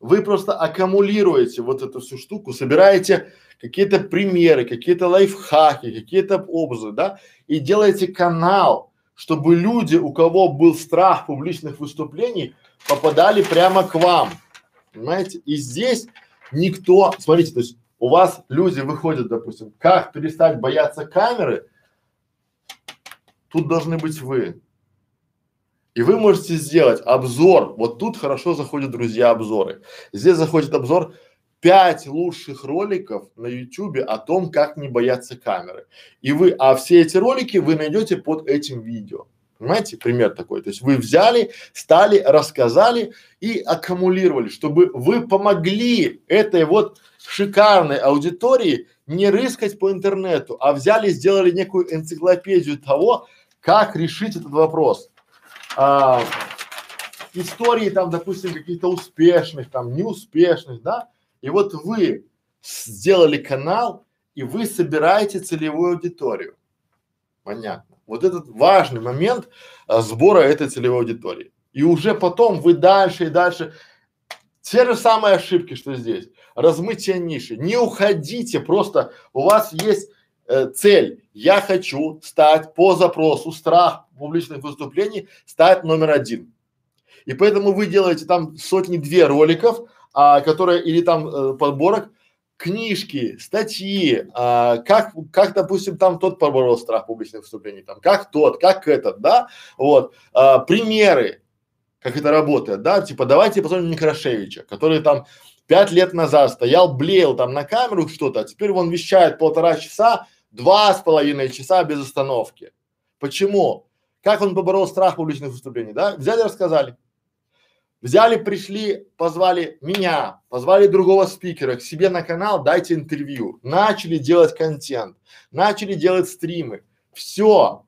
вы просто аккумулируете вот эту всю штуку, собираете какие-то примеры, какие-то лайфхаки, какие-то образы, да, и делаете канал, чтобы люди, у кого был страх публичных выступлений, попадали прямо к вам, понимаете? И здесь никто, смотрите, то есть у вас люди выходят, допустим, как перестать бояться камеры, тут должны быть вы. И вы можете сделать обзор, вот тут хорошо заходят, друзья, обзоры. Здесь заходит обзор пять лучших роликов на ютубе о том, как не бояться камеры. И вы, а все эти ролики вы найдете под этим видео. Понимаете, пример такой. То есть вы взяли, стали, рассказали и аккумулировали, чтобы вы помогли этой вот шикарной аудитории не рыскать по интернету, а взяли, сделали некую энциклопедию того, как решить этот вопрос. А, истории там, допустим, каких-то успешных, там, неуспешных, да, и вот вы сделали канал, и вы собираете целевую аудиторию. Понятно. Вот этот важный момент а, сбора этой целевой аудитории. И уже потом вы дальше и дальше те же самые ошибки, что здесь. Размытие ниши. Не уходите, просто у вас есть э, цель. Я хочу стать по запросу страх публичных выступлений стать номер один. И поэтому вы делаете там сотни-две роликов, а, которые или там э, подборок, книжки, статьи, а, как, как, допустим, там тот поборол страх публичных выступлений, там, как тот, как этот, да, вот, а, примеры, как это работает, да, типа, давайте посмотрим Некрашевича, который там пять лет назад стоял, блеял там на камеру что-то, а теперь он вещает полтора часа, два с половиной часа без остановки. Почему? Как он поборол страх публичных выступлений, да? Взяли, рассказали. Взяли, пришли, позвали меня, позвали другого спикера к себе на канал, дайте интервью. Начали делать контент, начали делать стримы. Все.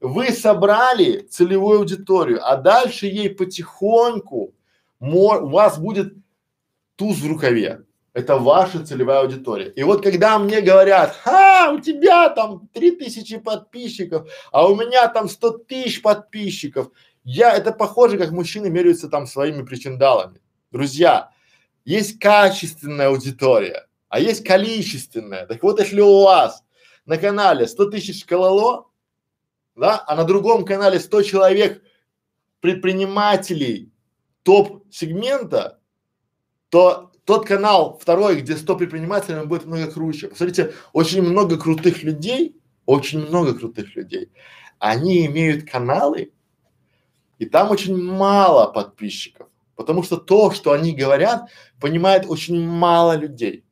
Вы собрали целевую аудиторию, а дальше ей потихоньку у вас будет туз в рукаве. Это ваша целевая аудитория. И вот когда мне говорят, ха, у тебя там три тысячи подписчиков, а у меня там сто тысяч подписчиков, я, это похоже, как мужчины меряются там своими причиндалами. Друзья, есть качественная аудитория, а есть количественная. Так вот, если у вас на канале 100 тысяч кололо, да, а на другом канале 100 человек предпринимателей топ-сегмента, то тот канал второй, где 100 предпринимателей, будет много круче. Посмотрите, очень много крутых людей, очень много крутых людей, они имеют каналы, и там очень мало подписчиков, потому что то, что они говорят, понимает очень мало людей.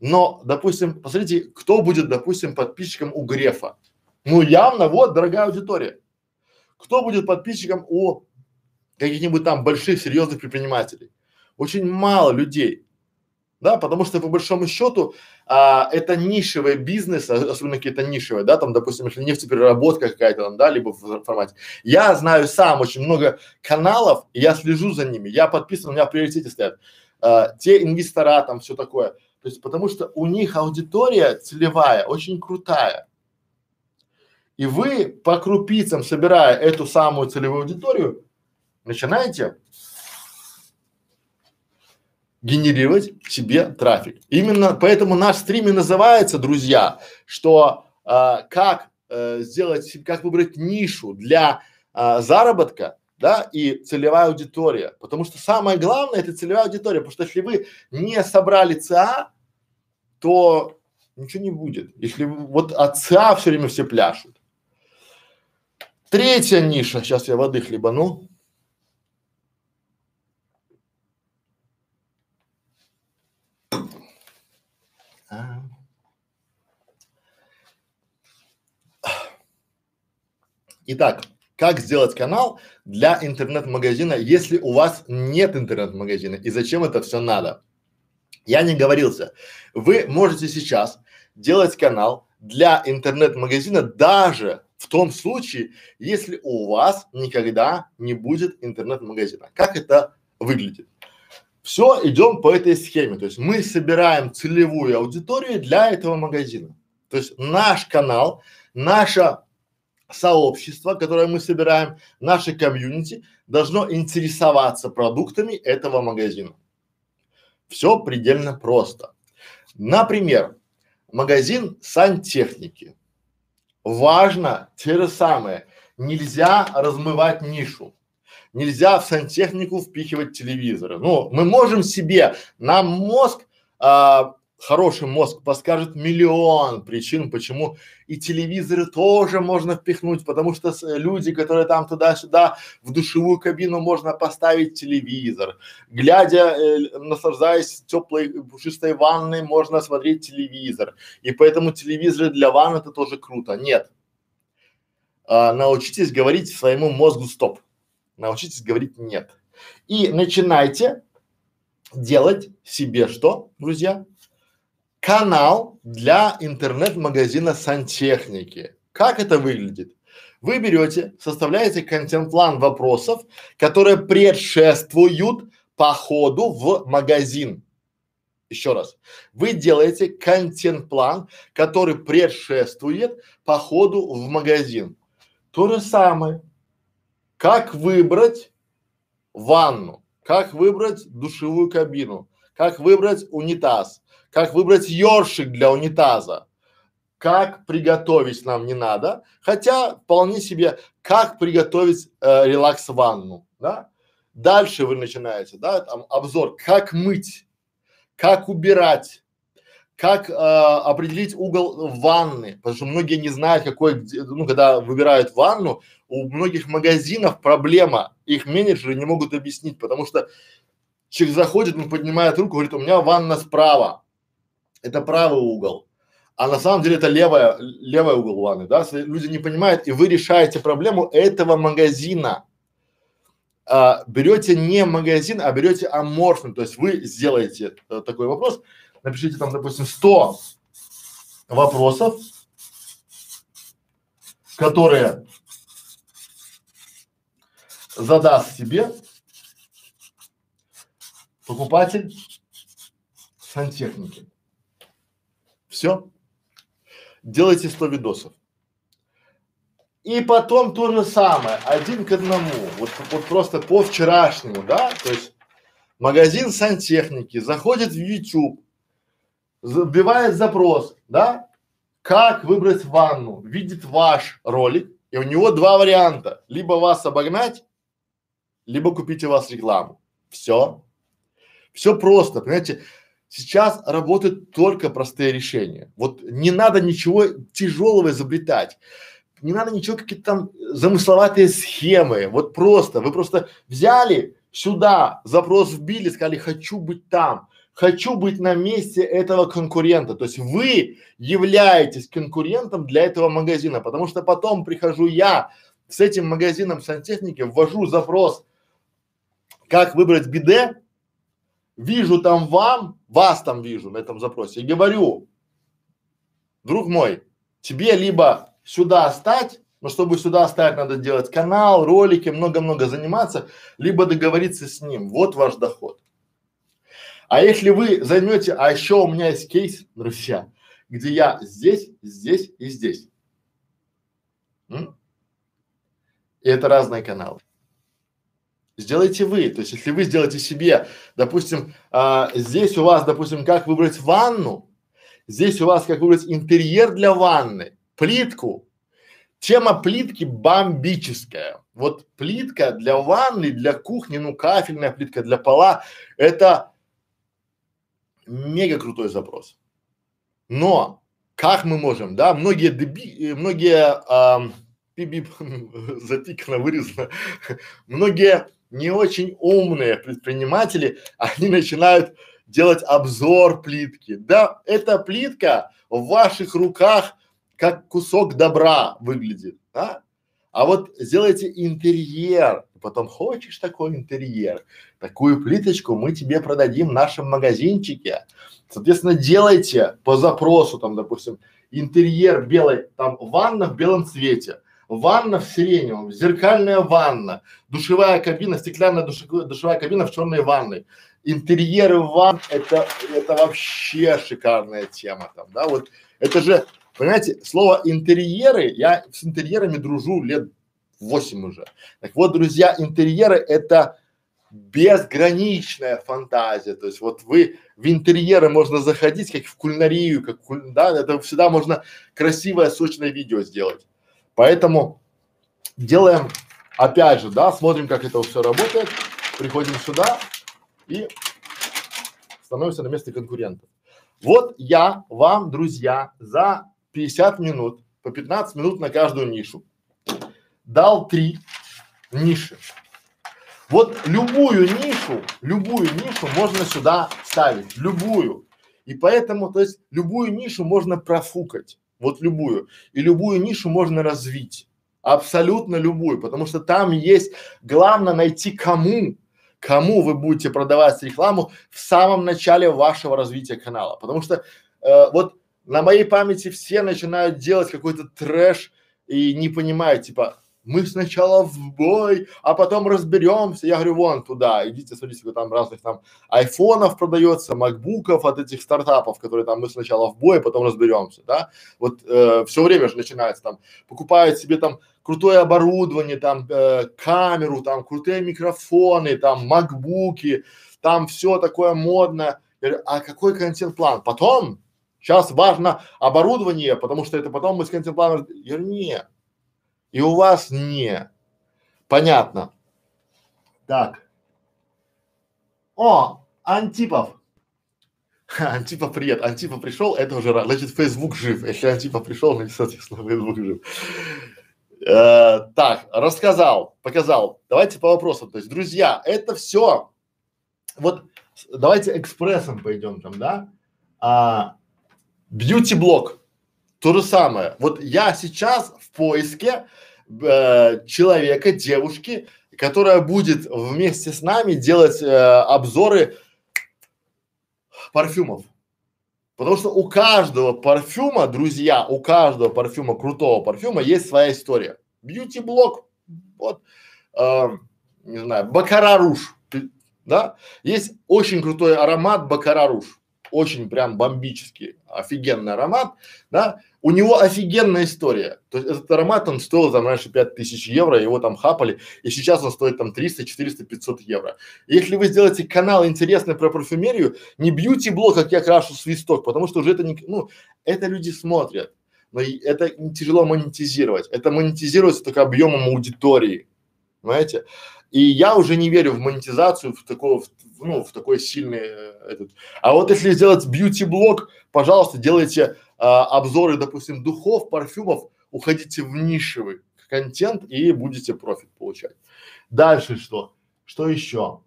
Но, допустим, посмотрите, кто будет, допустим, подписчиком у Грефа? Ну, явно, вот, дорогая аудитория. Кто будет подписчиком у каких-нибудь там больших, серьезных предпринимателей? Очень мало людей. Да, потому что по большому счету а, это нишевый бизнес, особенно какие-то нишевые, да, там, допустим, если нефтепереработка какая-то там, да, либо в формате. Я знаю сам очень много каналов, и я слежу за ними, я подписан, у меня в стоят. А, те инвестора там, все такое. То есть, потому что у них аудитория целевая очень крутая. И вы по крупицам, собирая эту самую целевую аудиторию, начинаете генерировать себе трафик. Именно поэтому наш стрим и называется, друзья, что а, как а, сделать, как выбрать нишу для а, заработка, да, и целевая аудитория. Потому что самое главное это целевая аудитория, потому что если вы не собрали ЦА, то ничего не будет. Если вот от ЦА все время все пляшут. Третья ниша, сейчас я воды хлебану. Итак, как сделать канал для интернет-магазина, если у вас нет интернет-магазина и зачем это все надо? Я не говорился. Вы можете сейчас делать канал для интернет-магазина даже в том случае, если у вас никогда не будет интернет-магазина. Как это выглядит? Все, идем по этой схеме. То есть мы собираем целевую аудиторию для этого магазина. То есть наш канал, наше сообщество, которое мы собираем, наше комьюнити должно интересоваться продуктами этого магазина. Все предельно просто. Например, магазин сантехники. Важно те же самые. Нельзя размывать нишу. Нельзя в сантехнику впихивать телевизоры. Ну, мы можем себе, нам мозг а, хороший мозг подскажет миллион причин, почему и телевизоры тоже можно впихнуть, потому что с, люди, которые там туда-сюда в душевую кабину можно поставить телевизор, глядя, э, наслаждаясь теплой пушистой ванной, можно смотреть телевизор, и поэтому телевизоры для ванны это тоже круто. Нет, а, научитесь говорить своему мозгу стоп, научитесь говорить нет, и начинайте делать себе что, друзья? Канал для интернет-магазина сантехники. Как это выглядит? Вы берете, составляете контент-план вопросов, которые предшествуют походу в магазин. Еще раз. Вы делаете контент-план, который предшествует походу в магазин. То же самое. Как выбрать ванну, как выбрать душевую кабину, как выбрать унитаз, как выбрать ёршик для унитаза, как приготовить нам не надо, хотя вполне себе как приготовить э, релакс-ванну, да. Дальше вы начинаете, да, там обзор, как мыть, как убирать, как э, определить угол ванны, потому что многие не знают, какой, ну, когда выбирают ванну, у многих магазинов проблема, их менеджеры не могут объяснить, потому что человек заходит, он поднимает руку, говорит, у меня ванна справа, это правый угол, а на самом деле это левая, левый угол ванны, да, люди не понимают, и вы решаете проблему этого магазина. А, берете не магазин, а берете аморфный, то есть вы сделаете э, такой вопрос, напишите там, допустим, 100 вопросов, которые задаст себе покупатель сантехники. Все. Делайте 100 видосов. И потом то же самое, один к одному, вот, вот просто по вчерашнему, да, то есть магазин сантехники заходит в YouTube, забивает запрос, да, как выбрать ванну, видит ваш ролик, и у него два варианта, либо вас обогнать, либо купить у вас рекламу. Все. Все просто, понимаете, Сейчас работают только простые решения. Вот не надо ничего тяжелого изобретать. Не надо ничего какие-то там замысловатые схемы. Вот просто, вы просто взяли сюда, запрос вбили, сказали, хочу быть там, хочу быть на месте этого конкурента. То есть вы являетесь конкурентом для этого магазина, потому что потом прихожу я с этим магазином сантехники, ввожу запрос, как выбрать биде, вижу там вам, вас там вижу на этом запросе и говорю, друг мой, тебе либо сюда стать, но чтобы сюда стать, надо делать канал, ролики, много-много заниматься, либо договориться с ним. Вот ваш доход. А если вы займете, а еще у меня есть кейс, друзья, где я здесь, здесь и здесь. М? И это разные каналы. Сделайте вы. То есть, если вы сделаете себе, допустим, а, здесь у вас, допустим, как выбрать ванну, здесь у вас как выбрать интерьер для ванны, плитку. Тема плитки бомбическая. Вот плитка для ванны, для кухни, ну кафельная плитка для пола, это мега крутой запрос. Но как мы можем, да, многие деби, многие а, пип [LAUGHS] затикано, вырезано, многие не очень умные предприниматели, они начинают делать обзор плитки. Да, эта плитка в ваших руках как кусок добра выглядит, да? А вот сделайте интерьер, потом хочешь такой интерьер, такую плиточку мы тебе продадим в нашем магазинчике. Соответственно, делайте по запросу, там, допустим, интерьер белый, там ванна в белом цвете, ванна в сиреневом, зеркальная ванна, душевая кабина, стеклянная душевая, душевая кабина в черной ванной. Интерьеры ванн это, это вообще шикарная тема там, да, вот это же Понимаете, слово интерьеры, я с интерьерами дружу лет восемь уже. Так вот, друзья, интерьеры это безграничная фантазия. То есть вот вы в интерьеры можно заходить, как в кулинарию, как да, это всегда можно красивое, сочное видео сделать. Поэтому делаем, опять же, да, смотрим, как это все работает, приходим сюда и становимся на место конкурентов. Вот я вам, друзья, за 50 минут, по 15 минут на каждую нишу. Дал три ниши. Вот любую нишу, любую нишу можно сюда ставить, любую. И поэтому, то есть, любую нишу можно профукать, вот любую. И любую нишу можно развить, абсолютно любую, потому что там есть, главное найти кому, кому вы будете продавать рекламу в самом начале вашего развития канала. Потому что э, вот на моей памяти все начинают делать какой-то трэш и не понимают, типа, мы сначала в бой, а потом разберемся. Я говорю, вон туда, идите, смотрите, сколько там разных там айфонов продается, макбуков от этих стартапов, которые там мы сначала в бой, а потом разберемся, да. Вот э, все время же начинается там, покупают себе там крутое оборудование, там э, камеру, там крутые микрофоны, там макбуки, там все такое модное. Я говорю, а какой контент-план? Потом Сейчас важно оборудование, потому что это потом мы с контент-планом. Я говорю, нет. И у вас не. Понятно. Так. О, Антипов. Антипов, привет. Антипов пришел, это уже рад. Значит, Facebook жив. Если Антипов пришел, значит, соответственно, Facebook жив. Э, так, рассказал, показал. Давайте по вопросам. То есть, друзья, это все. Вот давайте экспрессом пойдем там, да? А, Бьюти-блог. То же самое. Вот я сейчас в поиске э, человека, девушки, которая будет вместе с нами делать э, обзоры парфюмов. Потому что у каждого парфюма, друзья, у каждого парфюма, крутого парфюма есть своя история. Бьюти-блог, вот, э, не знаю, Бакара Руж, да, есть очень крутой аромат Бакара Руж очень прям бомбический, офигенный аромат, да, у него офигенная история. То есть этот аромат, он стоил там раньше 5000 евро, его там хапали, и сейчас он стоит там 300, 400, 500 евро. Если вы сделаете канал интересный про парфюмерию, не бьюти-блог, как я крашу свисток, потому что уже это не, ну, это люди смотрят, но это тяжело монетизировать. Это монетизируется только объемом аудитории, понимаете? И я уже не верю в монетизацию, в такого, в, ну, в такой сильный э, этот. А вот если сделать бьюти-блог, пожалуйста, делайте а, обзоры, допустим, духов, парфюмов, уходите в нишевый контент и будете профит получать. Дальше что? Что еще?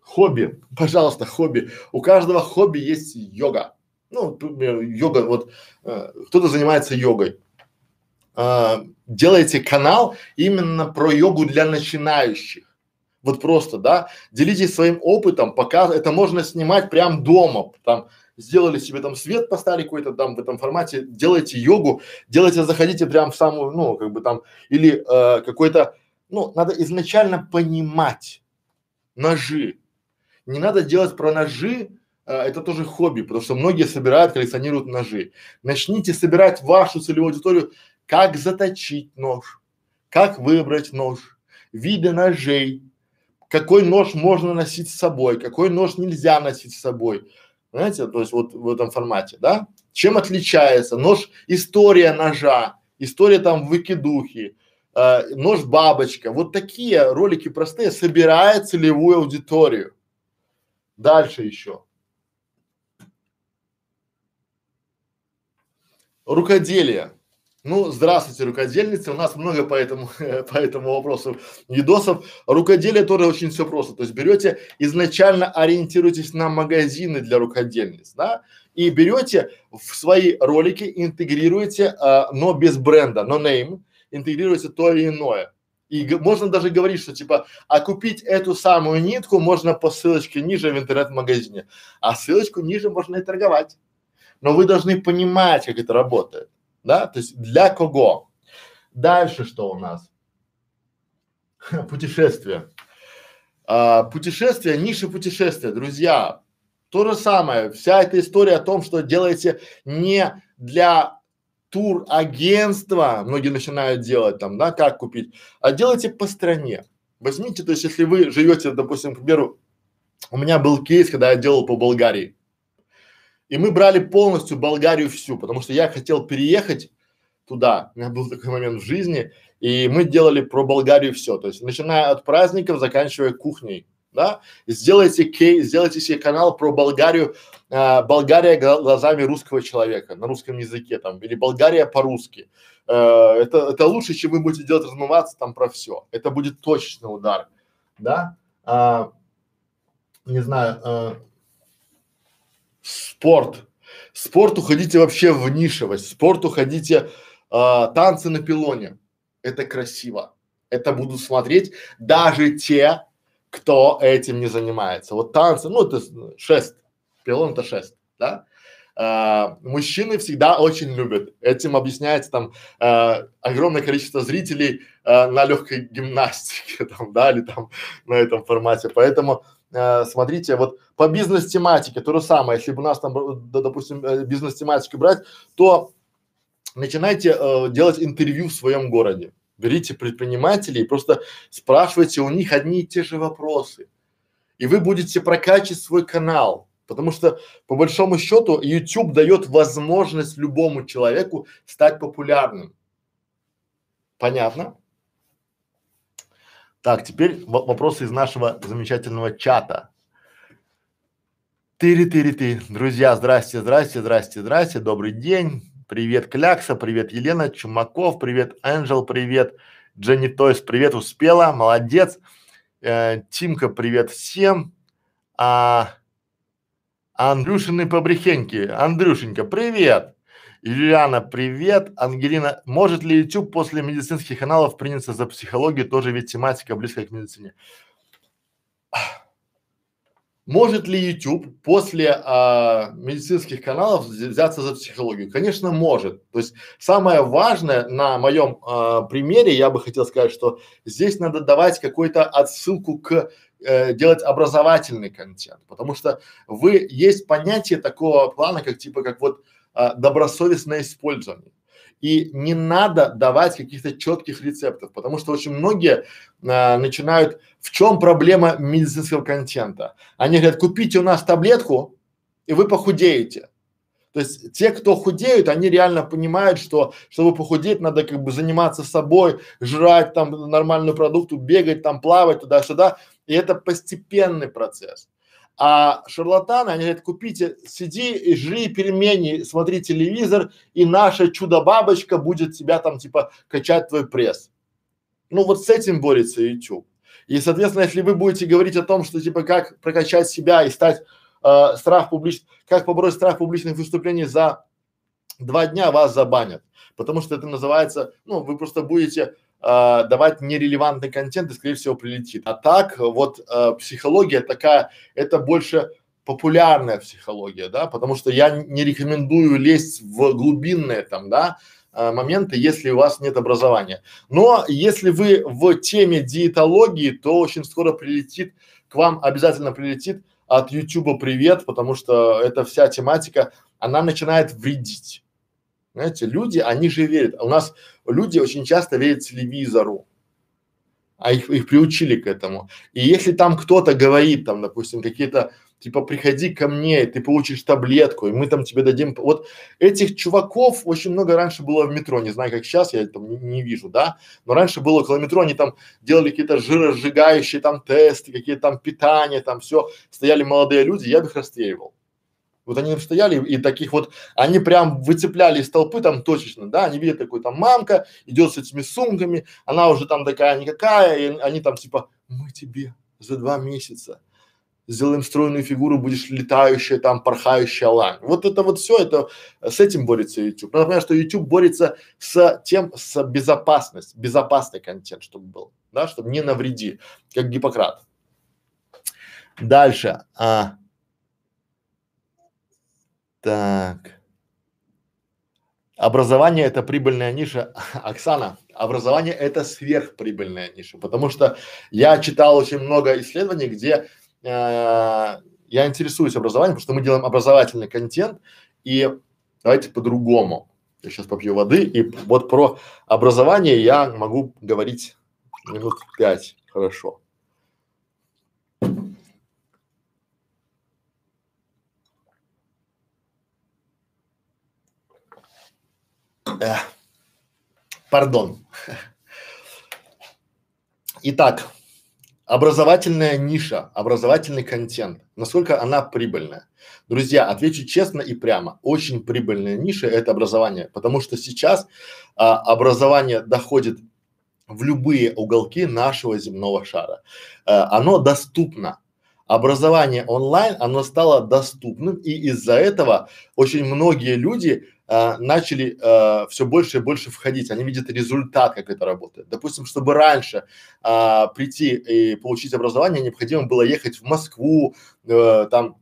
Хобби, пожалуйста, хобби. У каждого хобби есть йога. Ну, например, йога, вот э, кто-то занимается йогой. Э, делайте канал именно про йогу для начинающих. Вот просто, да, делитесь своим опытом, пока это можно снимать прям дома, там, сделали себе там свет, поставили какой-то там в этом формате, делайте йогу, делайте, заходите прям в самую, ну, как бы там, или э, какой-то, ну, надо изначально понимать ножи. Не надо делать про ножи, э, это тоже хобби, потому что многие собирают, коллекционируют ножи. Начните собирать вашу целевую аудиторию, как заточить нож, как выбрать нож, виды ножей, какой нож можно носить с собой, какой нож нельзя носить с собой. Знаете, то есть вот в этом формате, да? Чем отличается нож, история ножа, история там выкидухи, э, нож бабочка. Вот такие ролики простые собирают целевую аудиторию. Дальше еще. Рукоделие. Ну, здравствуйте, рукодельницы. У нас много по этому, [LAUGHS] по этому вопросу видосов. Рукоделие тоже очень все просто. То есть берете, изначально ориентируйтесь на магазины для рукодельниц, да, и берете в свои ролики, интегрируете, а, но без бренда, но name, интегрируется то или иное. И можно даже говорить, что типа, а купить эту самую нитку можно по ссылочке ниже в интернет-магазине, а ссылочку ниже можно и торговать. Но вы должны понимать, как это работает, да, то есть для кого. Дальше что у нас? [LAUGHS] Путешествия. А, путешествия, ниша путешествия, друзья. То же самое, вся эта история о том, что делаете не для турагентства, многие начинают делать там, да, как купить, а делайте по стране. Возьмите, то есть если вы живете, допустим, к примеру, у меня был кейс, когда я делал по Болгарии. И мы брали полностью Болгарию всю, потому что я хотел переехать туда. У меня был такой момент в жизни, и мы делали про Болгарию все. То есть начиная от праздников, заканчивая кухней да, сделайте кей, сделайте себе канал про Болгарию, э, Болгария глазами русского человека на русском языке там или Болгария по-русски. Э, это это лучше, чем вы будете делать размываться там про все. Это будет точечный удар, да. А, не знаю. Э, спорт. Спорт уходите вообще в нишевость. Спорт уходите э, танцы на пилоне. Это красиво. Это будут смотреть даже те, кто этим не занимается. Вот танцы, ну это шест, пилон это шест, да? А, мужчины всегда очень любят. Этим объясняется там а, огромное количество зрителей а, на легкой гимнастике, [LAUGHS] там, да, или там на этом формате. Поэтому а, смотрите, вот по бизнес-тематике то же самое. Если бы у нас там, допустим, э, бизнес-тематику брать, то начинайте э, делать интервью в своем городе берите предпринимателей просто спрашивайте у них одни и те же вопросы. И вы будете прокачивать свой канал, потому что по большому счету YouTube дает возможность любому человеку стать популярным. Понятно? Так, теперь вопросы из нашего замечательного чата. Тыри-тыри-ты. Друзья, здрасте, здрасте, здрасте, здрасте, добрый день. Привет, Клякса, привет, Елена Чумаков, привет, Энджел, привет, Дженни Тойс, привет, успела, молодец. Э, Тимка, привет всем. А, Андрюшины побрехеньки, Андрюшенька, привет. Юлиана, привет. Ангелина, может ли YouTube после медицинских каналов приняться за психологию, тоже ведь тематика близкая к медицине? Может ли YouTube после а, медицинских каналов взяться за психологию? Конечно, может. То есть самое важное на моем а, примере, я бы хотел сказать, что здесь надо давать какую-то отсылку к э, делать образовательный контент, потому что вы есть понятие такого плана, как типа как вот а, добросовестное использование. И не надо давать каких-то четких рецептов, потому что очень многие а, начинают, в чем проблема медицинского контента? Они говорят, купите у нас таблетку, и вы похудеете. То есть те, кто худеют, они реально понимают, что чтобы похудеть, надо как бы заниматься собой, жрать там нормальную продукту, бегать там, плавать туда-сюда. И это постепенный процесс. А шарлатаны, они говорят, купите, сиди и жри пельмени, смотри телевизор, и наша чудо-бабочка будет тебя там типа качать твой пресс. Ну вот с этим борется YouTube. И, соответственно, если вы будете говорить о том, что типа как прокачать себя и стать э, страх публичных, как побороть страх публичных выступлений за два дня, вас забанят. Потому что это называется, ну, вы просто будете э, давать нерелевантный контент и, скорее всего, прилетит. А так, вот э, психология такая, это больше популярная психология, да, потому что я не рекомендую лезть в глубинные там, да, э, моменты, если у вас нет образования. Но если вы в теме диетологии, то очень скоро прилетит, к вам обязательно прилетит от YouTube привет, потому что эта вся тематика, она начинает вредить. Знаете, люди, они же верят. У нас люди очень часто верят телевизору, а их, их приучили к этому. И если там кто-то говорит, там, допустим, какие-то, типа, приходи ко мне, ты получишь таблетку, и мы там тебе дадим, вот этих чуваков очень много раньше было в метро, не знаю, как сейчас, я там не, не вижу, да, но раньше было около метро, они там делали какие-то жиросжигающие там тесты, какие-то там питания, там все, стояли молодые люди, я бы их расстреливал. Вот они стояли и таких вот, они прям выцепляли из толпы там точечно, да, они видят такой там мамка, идет с этими сумками, она уже там такая никакая, и они там типа, мы тебе за два месяца сделаем стройную фигуру, будешь летающая там, порхающая лань. Вот это вот все, это с этим борется YouTube. Надо понимать, что YouTube борется с тем, с безопасность, безопасный контент, чтобы был, да, чтобы не навреди, как Гиппократ. Дальше. А. Так. Образование это прибыльная ниша. [LAUGHS] Оксана, образование это сверхприбыльная ниша, потому что я читал очень много исследований, где э, я интересуюсь образованием, потому что мы делаем образовательный контент, и давайте по-другому. Я сейчас попью воды, и вот про образование я могу говорить минут пять, хорошо. Эх, пардон. Итак, образовательная ниша, образовательный контент, насколько она прибыльная? Друзья, отвечу честно и прямо, очень прибыльная ниша – это образование, потому что сейчас а, образование доходит в любые уголки нашего земного шара. А, оно доступно. Образование онлайн, оно стало доступным, и из-за этого очень многие люди э, начали э, все больше и больше входить, они видят результат, как это работает. Допустим, чтобы раньше э, прийти и получить образование, необходимо было ехать в Москву, э, там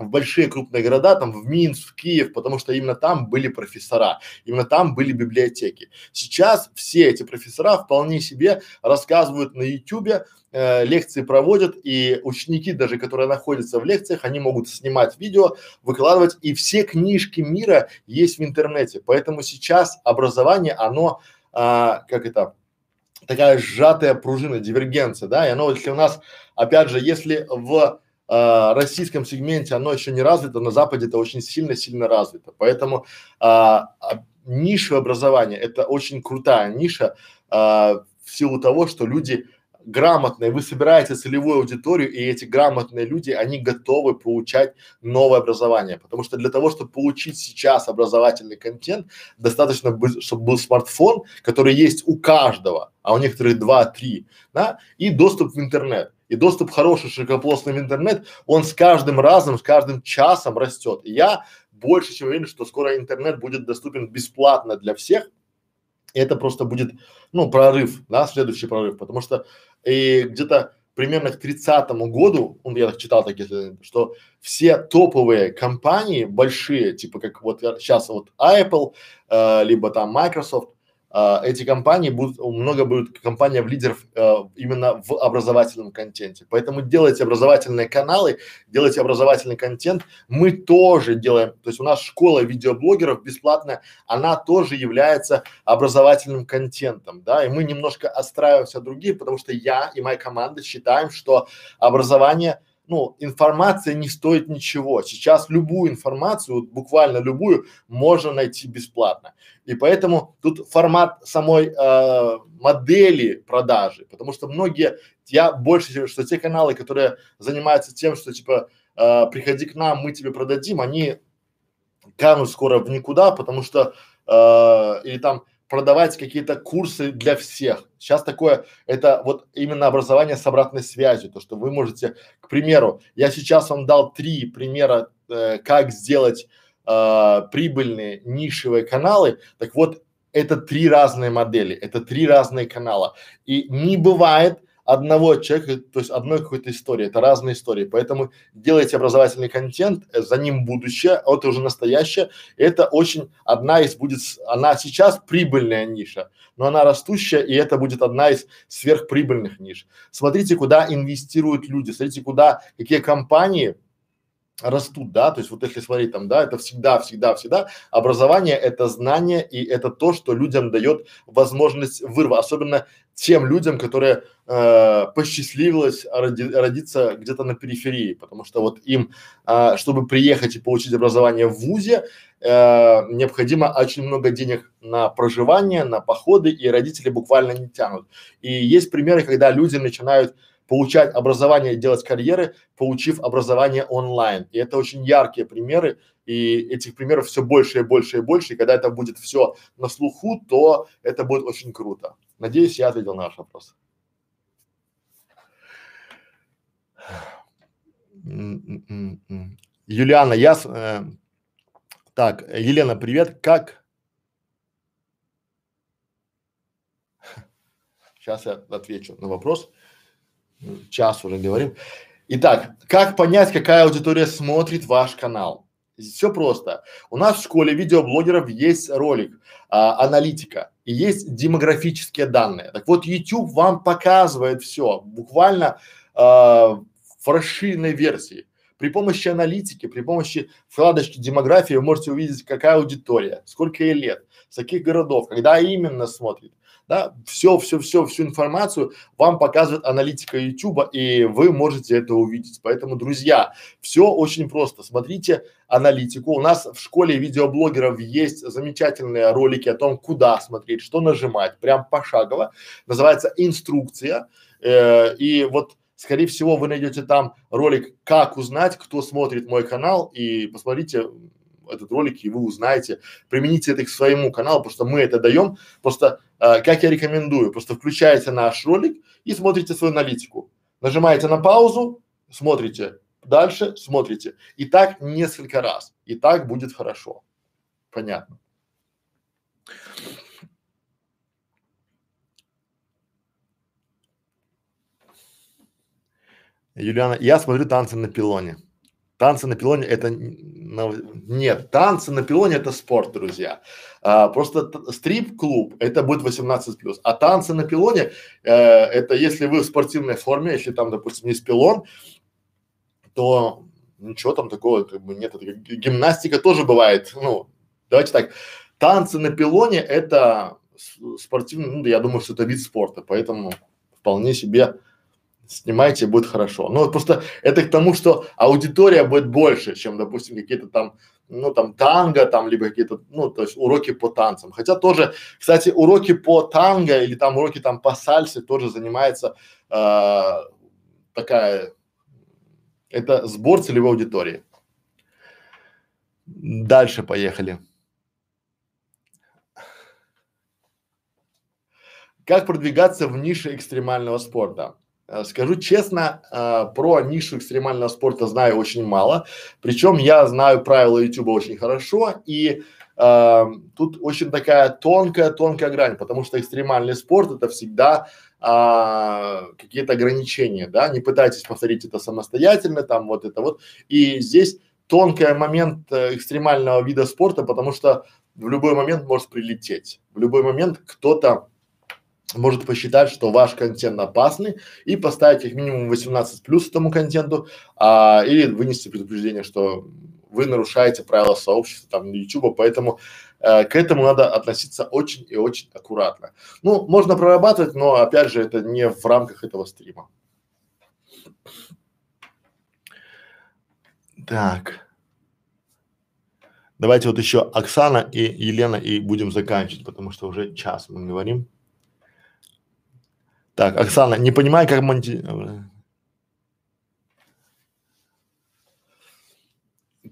в большие крупные города, там в Минск, в Киев, потому что именно там были профессора, именно там были библиотеки. Сейчас все эти профессора вполне себе рассказывают на ютубе, э, лекции проводят, и ученики даже, которые находятся в лекциях, они могут снимать видео, выкладывать, и все книжки мира есть в интернете. Поэтому сейчас образование, оно, а, как это, такая сжатая пружина, дивергенция, да, и оно, если у нас, опять же, если в э, российском сегменте оно еще не развито, на Западе это очень сильно-сильно развито. Поэтому э, нишевое образование это очень крутая ниша э, в силу того, что люди грамотные, вы собираете целевую аудиторию, и эти грамотные люди, они готовы получать новое образование. Потому что для того, чтобы получить сейчас образовательный контент, достаточно, чтобы был смартфон, который есть у каждого, а у некоторых два-три, да, и доступ в интернет и доступ хороший широкополосный в интернет, он с каждым разом, с каждым часом растет. Я больше чем уверен, что скоро интернет будет доступен бесплатно для всех. И это просто будет, ну, прорыв, да, следующий прорыв, потому что и где-то примерно к тридцатому году, ну, я так читал такие, что все топовые компании большие, типа как вот сейчас вот Apple, э, либо там Microsoft, эти компании будут, много будет компания в лидеров а, именно в образовательном контенте. Поэтому делайте образовательные каналы, делайте образовательный контент. Мы тоже делаем, то есть у нас школа видеоблогеров бесплатная, она тоже является образовательным контентом, да, и мы немножко отстраиваемся от других, потому что я и моя команда считаем, что образование ну, информация не стоит ничего. Сейчас любую информацию, вот буквально любую, можно найти бесплатно. И поэтому тут формат самой э, модели продажи, потому что многие, я больше, что те каналы, которые занимаются тем, что типа э, приходи к нам, мы тебе продадим, они канут скоро в никуда, потому что э, или там продавать какие-то курсы для всех. Сейчас такое, это вот именно образование с обратной связью, то, что вы можете, к примеру, я сейчас вам дал три примера, э, как сделать э, прибыльные нишевые каналы, так вот, это три разные модели, это три разные канала. И не бывает одного человека, то есть одной какой-то истории, это разные истории. Поэтому делайте образовательный контент, э, за ним будущее, а это уже настоящее. Это очень одна из будет, она сейчас прибыльная ниша, но она растущая, и это будет одна из сверхприбыльных ниш. Смотрите, куда инвестируют люди, смотрите, куда, какие компании растут, да, то есть вот если смотреть там, да, это всегда, всегда, всегда образование это знание и это то, что людям дает возможность вырва, особенно тем людям, которые э, посчастливилось роди, родиться где-то на периферии, потому что вот им, э, чтобы приехать и получить образование в ВУЗе, э, необходимо очень много денег на проживание, на походы, и родители буквально не тянут. И есть примеры, когда люди начинают получать образование, делать карьеры, получив образование онлайн. И это очень яркие примеры, и этих примеров все больше и больше и больше. И когда это будет все на слуху, то это будет очень круто. Надеюсь, я ответил на ваш вопрос. Юлиана, я, э, так, Елена, привет, как? Сейчас я отвечу на вопрос. Час уже говорим. Итак, как понять, какая аудитория смотрит ваш канал? Все просто. У нас в школе видеоблогеров есть ролик, а, аналитика и есть демографические данные. Так вот, YouTube вам показывает все, буквально а, в расширенной версии. При помощи аналитики, при помощи вкладочки демографии вы можете увидеть, какая аудитория, сколько ей лет, с каких городов, когда именно смотрит. Да, все, все, все, всю информацию вам показывает аналитика YouTube, и вы можете это увидеть. Поэтому, друзья, все очень просто. Смотрите аналитику. У нас в школе видеоблогеров есть замечательные ролики о том, куда смотреть, что нажимать, прям пошагово. Называется инструкция. Э, и вот Скорее всего, вы найдете там ролик, как узнать, кто смотрит мой канал, и посмотрите этот ролик, и вы узнаете, примените это к своему каналу, потому что мы это даем. Просто, э, как я рекомендую, просто включаете наш ролик и смотрите свою аналитику. Нажимаете на паузу, смотрите, дальше смотрите. И так несколько раз. И так будет хорошо. Понятно. Юлиана, я смотрю танцы на пилоне. Танцы на пилоне это нет, танцы на пилоне это спорт, друзья. А, просто стрип-клуб это будет 18 плюс, а танцы на пилоне э, это если вы в спортивной форме, если там, допустим, есть пилон, то ничего там такого как бы нет. Это, гимнастика тоже бывает. Ну, давайте так. Танцы на пилоне это спортивный, ну, я думаю, что это вид спорта, поэтому вполне себе снимайте, будет хорошо. Ну, вот просто это к тому, что аудитория будет больше, чем, допустим, какие-то там, ну, там, танго, там, либо какие-то, ну, то есть уроки по танцам. Хотя тоже, кстати, уроки по танго или там уроки там по сальсе тоже занимается э, такая, это сбор целевой аудитории. Дальше поехали. Как продвигаться в нише экстремального спорта? Э, скажу честно, э, про нишу экстремального спорта знаю очень мало. Причем я знаю правила YouTube очень хорошо и э, тут очень такая тонкая, тонкая грань, потому что экстремальный спорт это всегда э, какие-то ограничения, да. Не пытайтесь повторить это самостоятельно, там вот это вот. И здесь тонкий момент э, экстремального вида спорта, потому что в любой момент может прилететь. В любой момент кто-то может посчитать, что ваш контент опасный и поставить как минимум 18 плюс этому контенту, а, или вынести предупреждение, что вы нарушаете правила сообщества там YouTube, поэтому э, к этому надо относиться очень и очень аккуратно. Ну, можно прорабатывать, но опять же это не в рамках этого стрима. Так. Давайте вот еще Оксана и Елена и будем заканчивать, потому что уже час мы говорим. Так, Оксана, не понимаю, как монти...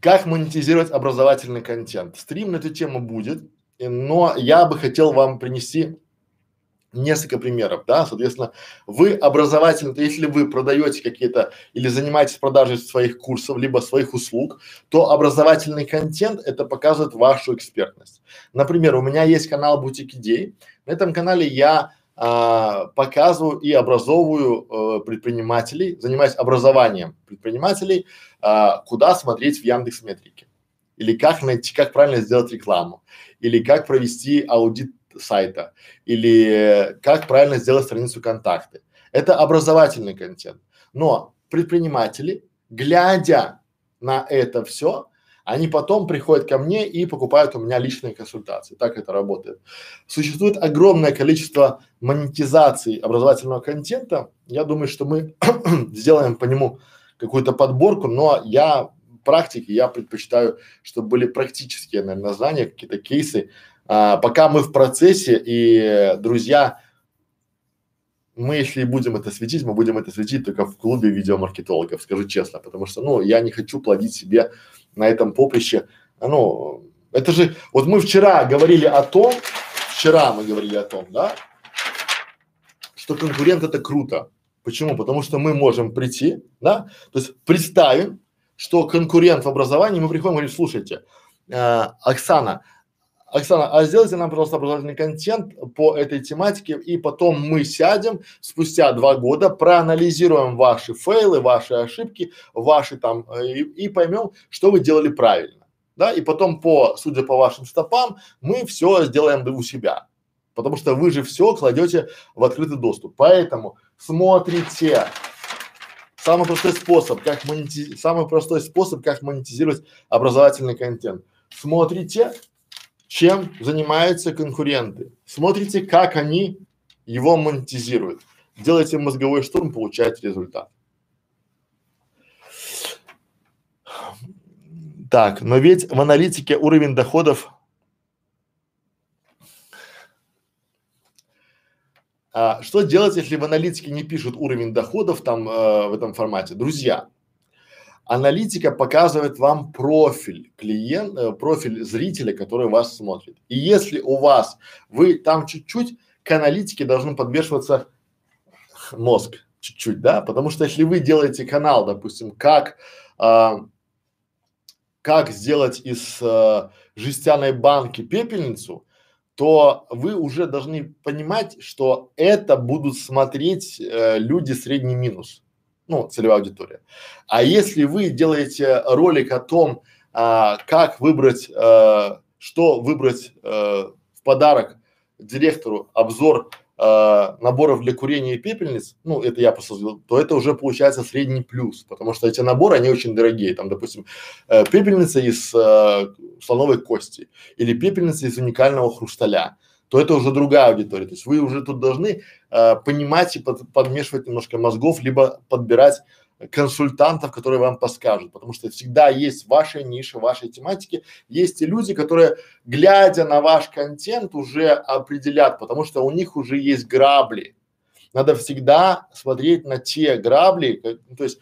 Как монетизировать образовательный контент? Стрим на эту тему будет, но я бы хотел вам принести несколько примеров, да, соответственно, вы образовательно, если вы продаете какие-то или занимаетесь продажей своих курсов, либо своих услуг, то образовательный контент это показывает вашу экспертность. Например, у меня есть канал Бутик Идей, на этом канале я а, показываю и образовываю э, предпринимателей, занимаюсь образованием предпринимателей, а, куда смотреть в Яндекс Метрике, или как найти, как правильно сделать рекламу, или как провести аудит сайта, или как правильно сделать страницу контакты. Это образовательный контент. Но предприниматели, глядя на это все, они потом приходят ко мне и покупают у меня личные консультации. Так это работает. Существует огромное количество монетизаций образовательного контента. Я думаю, что мы [CLEARS THROAT] сделаем по нему какую-то подборку, но я практики, я предпочитаю, чтобы были практические наверное, знания, какие-то кейсы. А, пока мы в процессе и друзья, мы если будем это светить, мы будем это светить только в клубе видеомаркетологов, скажу честно, потому что, ну, я не хочу плодить себе на этом поприще, ну, это же, вот мы вчера говорили о том, вчера мы говорили о том, да, что конкурент это круто. Почему? Потому что мы можем прийти, да, то есть представим, что конкурент в образовании, мы приходим и говорим, слушайте, э, Оксана, Оксана, а сделайте нам, пожалуйста, образовательный контент по этой тематике, и потом мы сядем спустя два года, проанализируем ваши фейлы, ваши ошибки, ваши там, э, и, и поймем, что вы делали правильно, да, и потом по, судя по вашим стопам, мы все сделаем у себя, потому что вы же все кладете в открытый доступ, поэтому смотрите, самый простой способ, как монети... самый простой способ, как монетизировать образовательный контент, смотрите чем занимаются конкуренты. Смотрите, как они его монетизируют. Делайте мозговой штурм, получаете результат. Так, но ведь в аналитике уровень доходов а, что делать, если в аналитике не пишут уровень доходов там э, в этом формате? Друзья, Аналитика показывает вам профиль клиента, э, профиль зрителя, который вас смотрит. И если у вас, вы там чуть-чуть к аналитике должен подвешиваться мозг, чуть-чуть, да, потому что если вы делаете канал, допустим, как, а, как сделать из а, жестяной банки пепельницу, то вы уже должны понимать, что это будут смотреть э, люди средний минус ну, целевая аудитория. А если вы делаете ролик о том, а, как выбрать, а, что выбрать а, в подарок директору, обзор а, наборов для курения и пепельниц, ну, это я просто то это уже получается средний плюс, потому что эти наборы, они очень дорогие. Там, допустим, э, пепельница из э, слоновой кости или пепельница из уникального хрусталя то это уже другая аудитория. То есть вы уже тут должны э, понимать и под, подмешивать немножко мозгов, либо подбирать консультантов, которые вам подскажут, потому что всегда есть ваша ниша, вашей тематики, есть и люди, которые, глядя на ваш контент, уже определят, потому что у них уже есть грабли. Надо всегда смотреть на те грабли, как, ну, то есть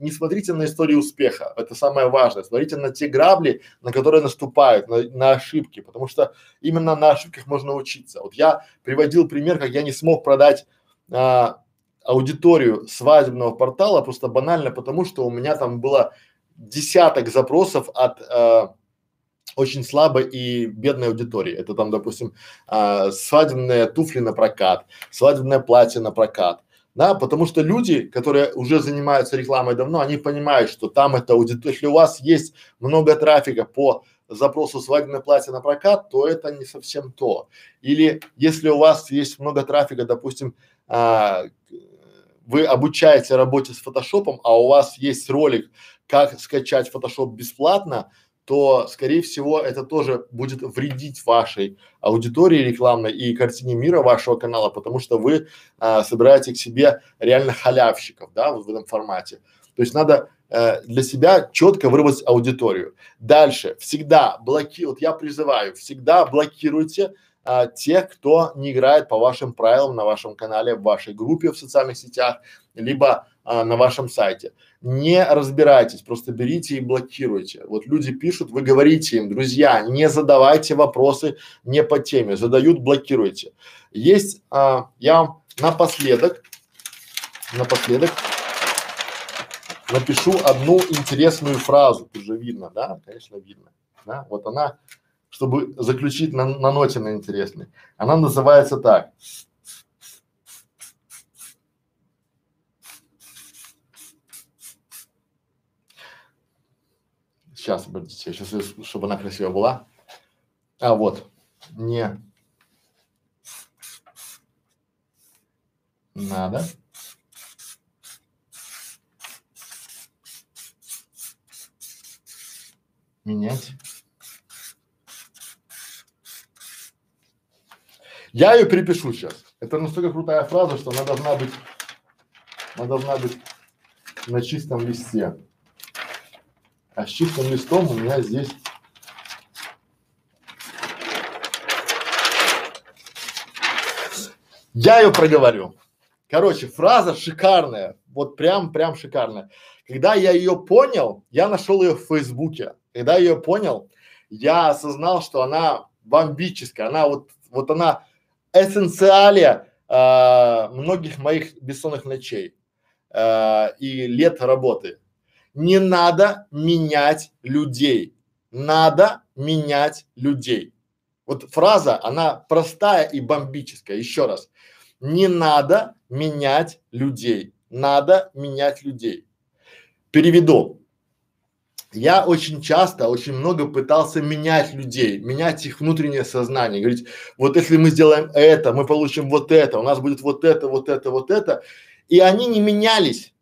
не смотрите на историю успеха, это самое важное, смотрите на те грабли, на которые наступают, на, на ошибки, потому что именно на ошибках можно учиться. Вот я приводил пример, как я не смог продать а, аудиторию свадебного портала просто банально потому, что у меня там было десяток запросов от а, очень слабой и бедной аудитории. Это там, допустим, а, свадебные туфли на прокат, свадебное платье на прокат, да, потому что люди, которые уже занимаются рекламой давно, они понимают, что там это аудитория, если у вас есть много трафика по запросу свадебное платье на прокат, то это не совсем то. Или если у вас есть много трафика, допустим, а, вы обучаете работе с фотошопом, а у вас есть ролик, как скачать фотошоп бесплатно, то, скорее всего, это тоже будет вредить вашей аудитории рекламной и картине мира вашего канала, потому что вы а, собираете к себе реально халявщиков, да, вот в этом формате. То есть надо э, для себя четко выработать аудиторию. Дальше, всегда блокируйте, вот я призываю, всегда блокируйте а, тех, кто не играет по вашим правилам на вашем канале, в вашей группе в социальных сетях, либо а, на вашем сайте. Не разбирайтесь, просто берите и блокируйте. Вот люди пишут, вы говорите им, друзья, не задавайте вопросы не по теме, задают, блокируйте. Есть, а, я вам напоследок, напоследок напишу одну интересную фразу, тут же видно, да, конечно видно, да, вот она чтобы заключить на, на ноте на интересной. Она называется так. Сейчас, подождите, сейчас, чтобы она красивая была. А вот, не надо менять Я ее перепишу сейчас. Это настолько крутая фраза, что она должна быть, она должна быть на чистом листе. А с чистым листом у меня здесь Я ее проговорю. Короче, фраза шикарная, вот прям, прям шикарная. Когда я ее понял, я нашел ее в Фейсбуке. Когда я ее понял, я осознал, что она бомбическая, она вот, вот она эссенциалия э, многих моих бессонных ночей э, и лет работы. Не надо менять людей. Надо менять людей. Вот фраза, она простая и бомбическая. Еще раз. Не надо менять людей. Надо менять людей. Переведу. Я очень часто, очень много пытался менять людей, менять их внутреннее сознание, говорить, вот если мы сделаем это, мы получим вот это, у нас будет вот это, вот это, вот это, и они не менялись.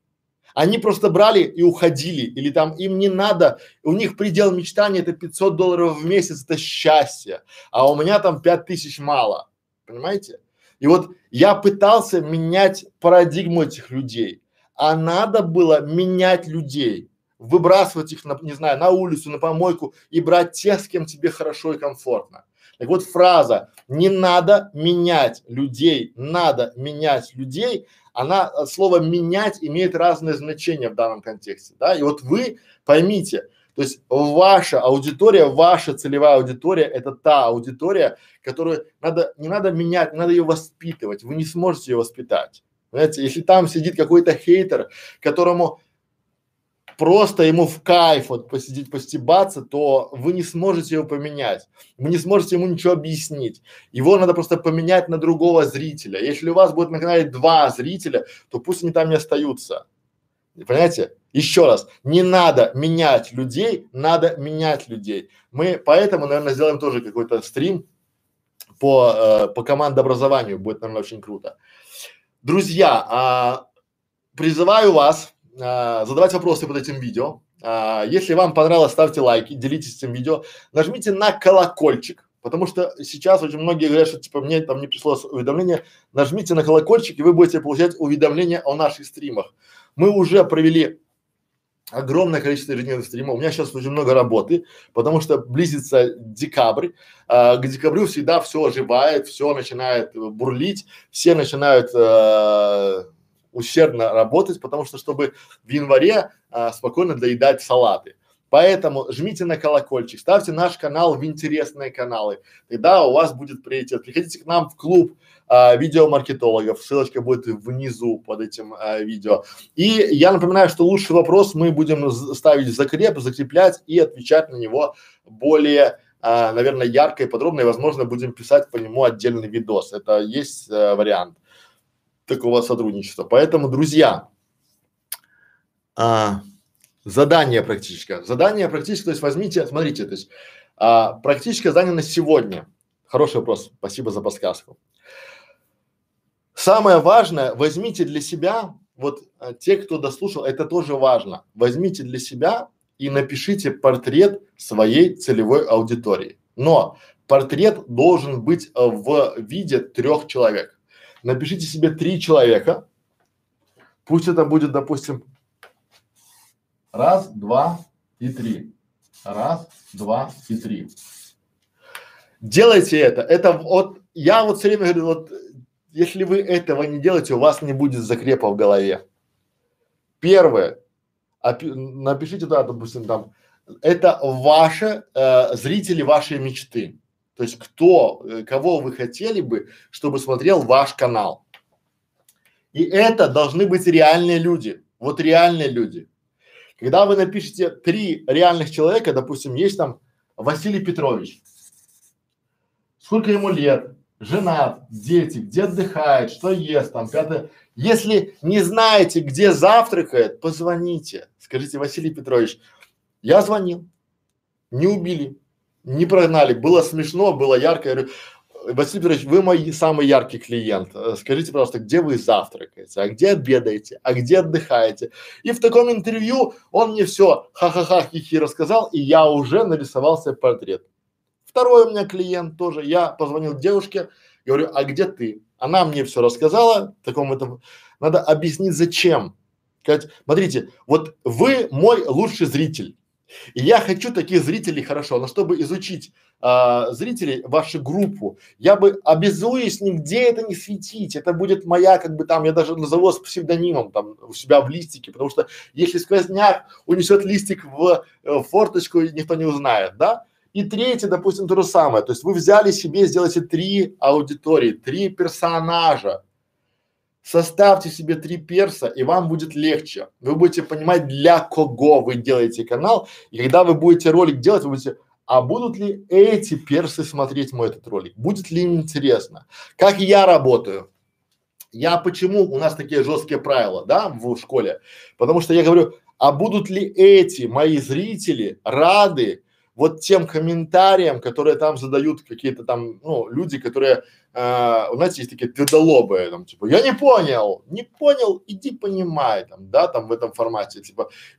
Они просто брали и уходили, или там им не надо, у них предел мечтания это 500 долларов в месяц, это счастье, а у меня там 5000 мало, понимаете? И вот я пытался менять парадигму этих людей, а надо было менять людей выбрасывать их, на, не знаю, на улицу, на помойку и брать тех, с кем тебе хорошо и комфортно. Так вот фраза «не надо менять людей», «надо менять людей», она, э, слово «менять» имеет разное значение в данном контексте, да, и вот вы поймите, то есть ваша аудитория, ваша целевая аудитория – это та аудитория, которую надо, не надо менять, надо ее воспитывать, вы не сможете ее воспитать. Понимаете, если там сидит какой-то хейтер, которому просто ему в кайф вот посидеть, постебаться, то вы не сможете его поменять. Вы не сможете ему ничего объяснить. Его надо просто поменять на другого зрителя. Если у вас будет на канале два зрителя, то пусть они там не остаются. Понимаете? Еще раз, не надо менять людей, надо менять людей. Мы поэтому, наверное, сделаем тоже какой-то стрим по, э, по командообразованию, будет, наверное, очень круто. Друзья, а, призываю вас а, задавать вопросы под этим видео. А, если вам понравилось, ставьте лайки, делитесь этим видео, нажмите на колокольчик, потому что сейчас очень многие говорят, что типа мне там не пришло уведомление, нажмите на колокольчик и вы будете получать уведомления о наших стримах. Мы уже провели огромное количество ежедневных стримов. У меня сейчас очень много работы, потому что близится декабрь. А, к декабрю всегда все оживает, все начинает бурлить, все начинают а, усердно работать, потому что чтобы в январе а, спокойно доедать салаты. Поэтому жмите на колокольчик, ставьте наш канал в интересные каналы. Тогда у вас будет приоритет. Приходите к нам в клуб а, видеомаркетологов. Ссылочка будет внизу под этим а, видео. И я напоминаю, что лучший вопрос мы будем ставить в закреп, закреплять и отвечать на него более а, наверное, ярко и подробно, и, возможно, будем писать по нему отдельный видос. Это есть а, вариант такого сотрудничества. Поэтому, друзья, а, задание практическое. Задание практическое, то есть возьмите, смотрите, то есть а, практическое задание на сегодня. Хороший вопрос, спасибо за подсказку. Самое важное, возьмите для себя, вот а, те, кто дослушал, это тоже важно. Возьмите для себя и напишите портрет своей целевой аудитории. Но портрет должен быть в виде трех человек напишите себе три человека, пусть это будет, допустим, раз, два и три. Раз, два и три. Делайте это. Это вот, я вот все время говорю, вот, если вы этого не делаете, у вас не будет закрепа в голове. Первое, напишите туда, допустим, там, это ваши э, зрители вашей мечты. То есть кто, э, кого вы хотели бы, чтобы смотрел ваш канал. И это должны быть реальные люди. Вот реальные люди. Когда вы напишете три реальных человека, допустим, есть там Василий Петрович. Сколько ему лет? Женат, дети, где отдыхает, что ест там, пятое. Если не знаете, где завтракает, позвоните. Скажите, Василий Петрович, я звонил, не убили, не прогнали, было смешно, было ярко. Я говорю, Василий Петрович, вы мой самый яркий клиент. Э, скажите, пожалуйста, где вы завтракаете, а где обедаете, а где отдыхаете? И в таком интервью он мне все ха-ха-ха хихи рассказал, и я уже нарисовал себе портрет. Второй у меня клиент тоже. Я позвонил девушке, говорю, а где ты? Она мне все рассказала, в таком этом. Надо объяснить, зачем. Сказать, смотрите, вот вы мой лучший зритель. И я хочу таких зрителей хорошо, но чтобы изучить а, зрителей, вашу группу, я бы обязуюсь нигде это не светить. Это будет моя, как бы там, я даже назову с псевдонимом там у себя в листике, потому что если сквозняк унесет листик в, э, в форточку, никто не узнает, да? И третье, допустим, то же самое. То есть вы взяли себе, сделайте три аудитории, три персонажа. Составьте себе три перса, и вам будет легче. Вы будете понимать, для кого вы делаете канал. И когда вы будете ролик делать, вы будете, а будут ли эти персы смотреть мой этот ролик? Будет ли им интересно? Как я работаю? Я почему у нас такие жесткие правила, да, в школе? Потому что я говорю, а будут ли эти мои зрители рады вот тем комментариям, которые там задают какие-то там, ну, люди, которые, э, знаете, есть такие твердолобые, там, типа, я не понял, не понял, иди понимай, там, да, там в этом формате, типа,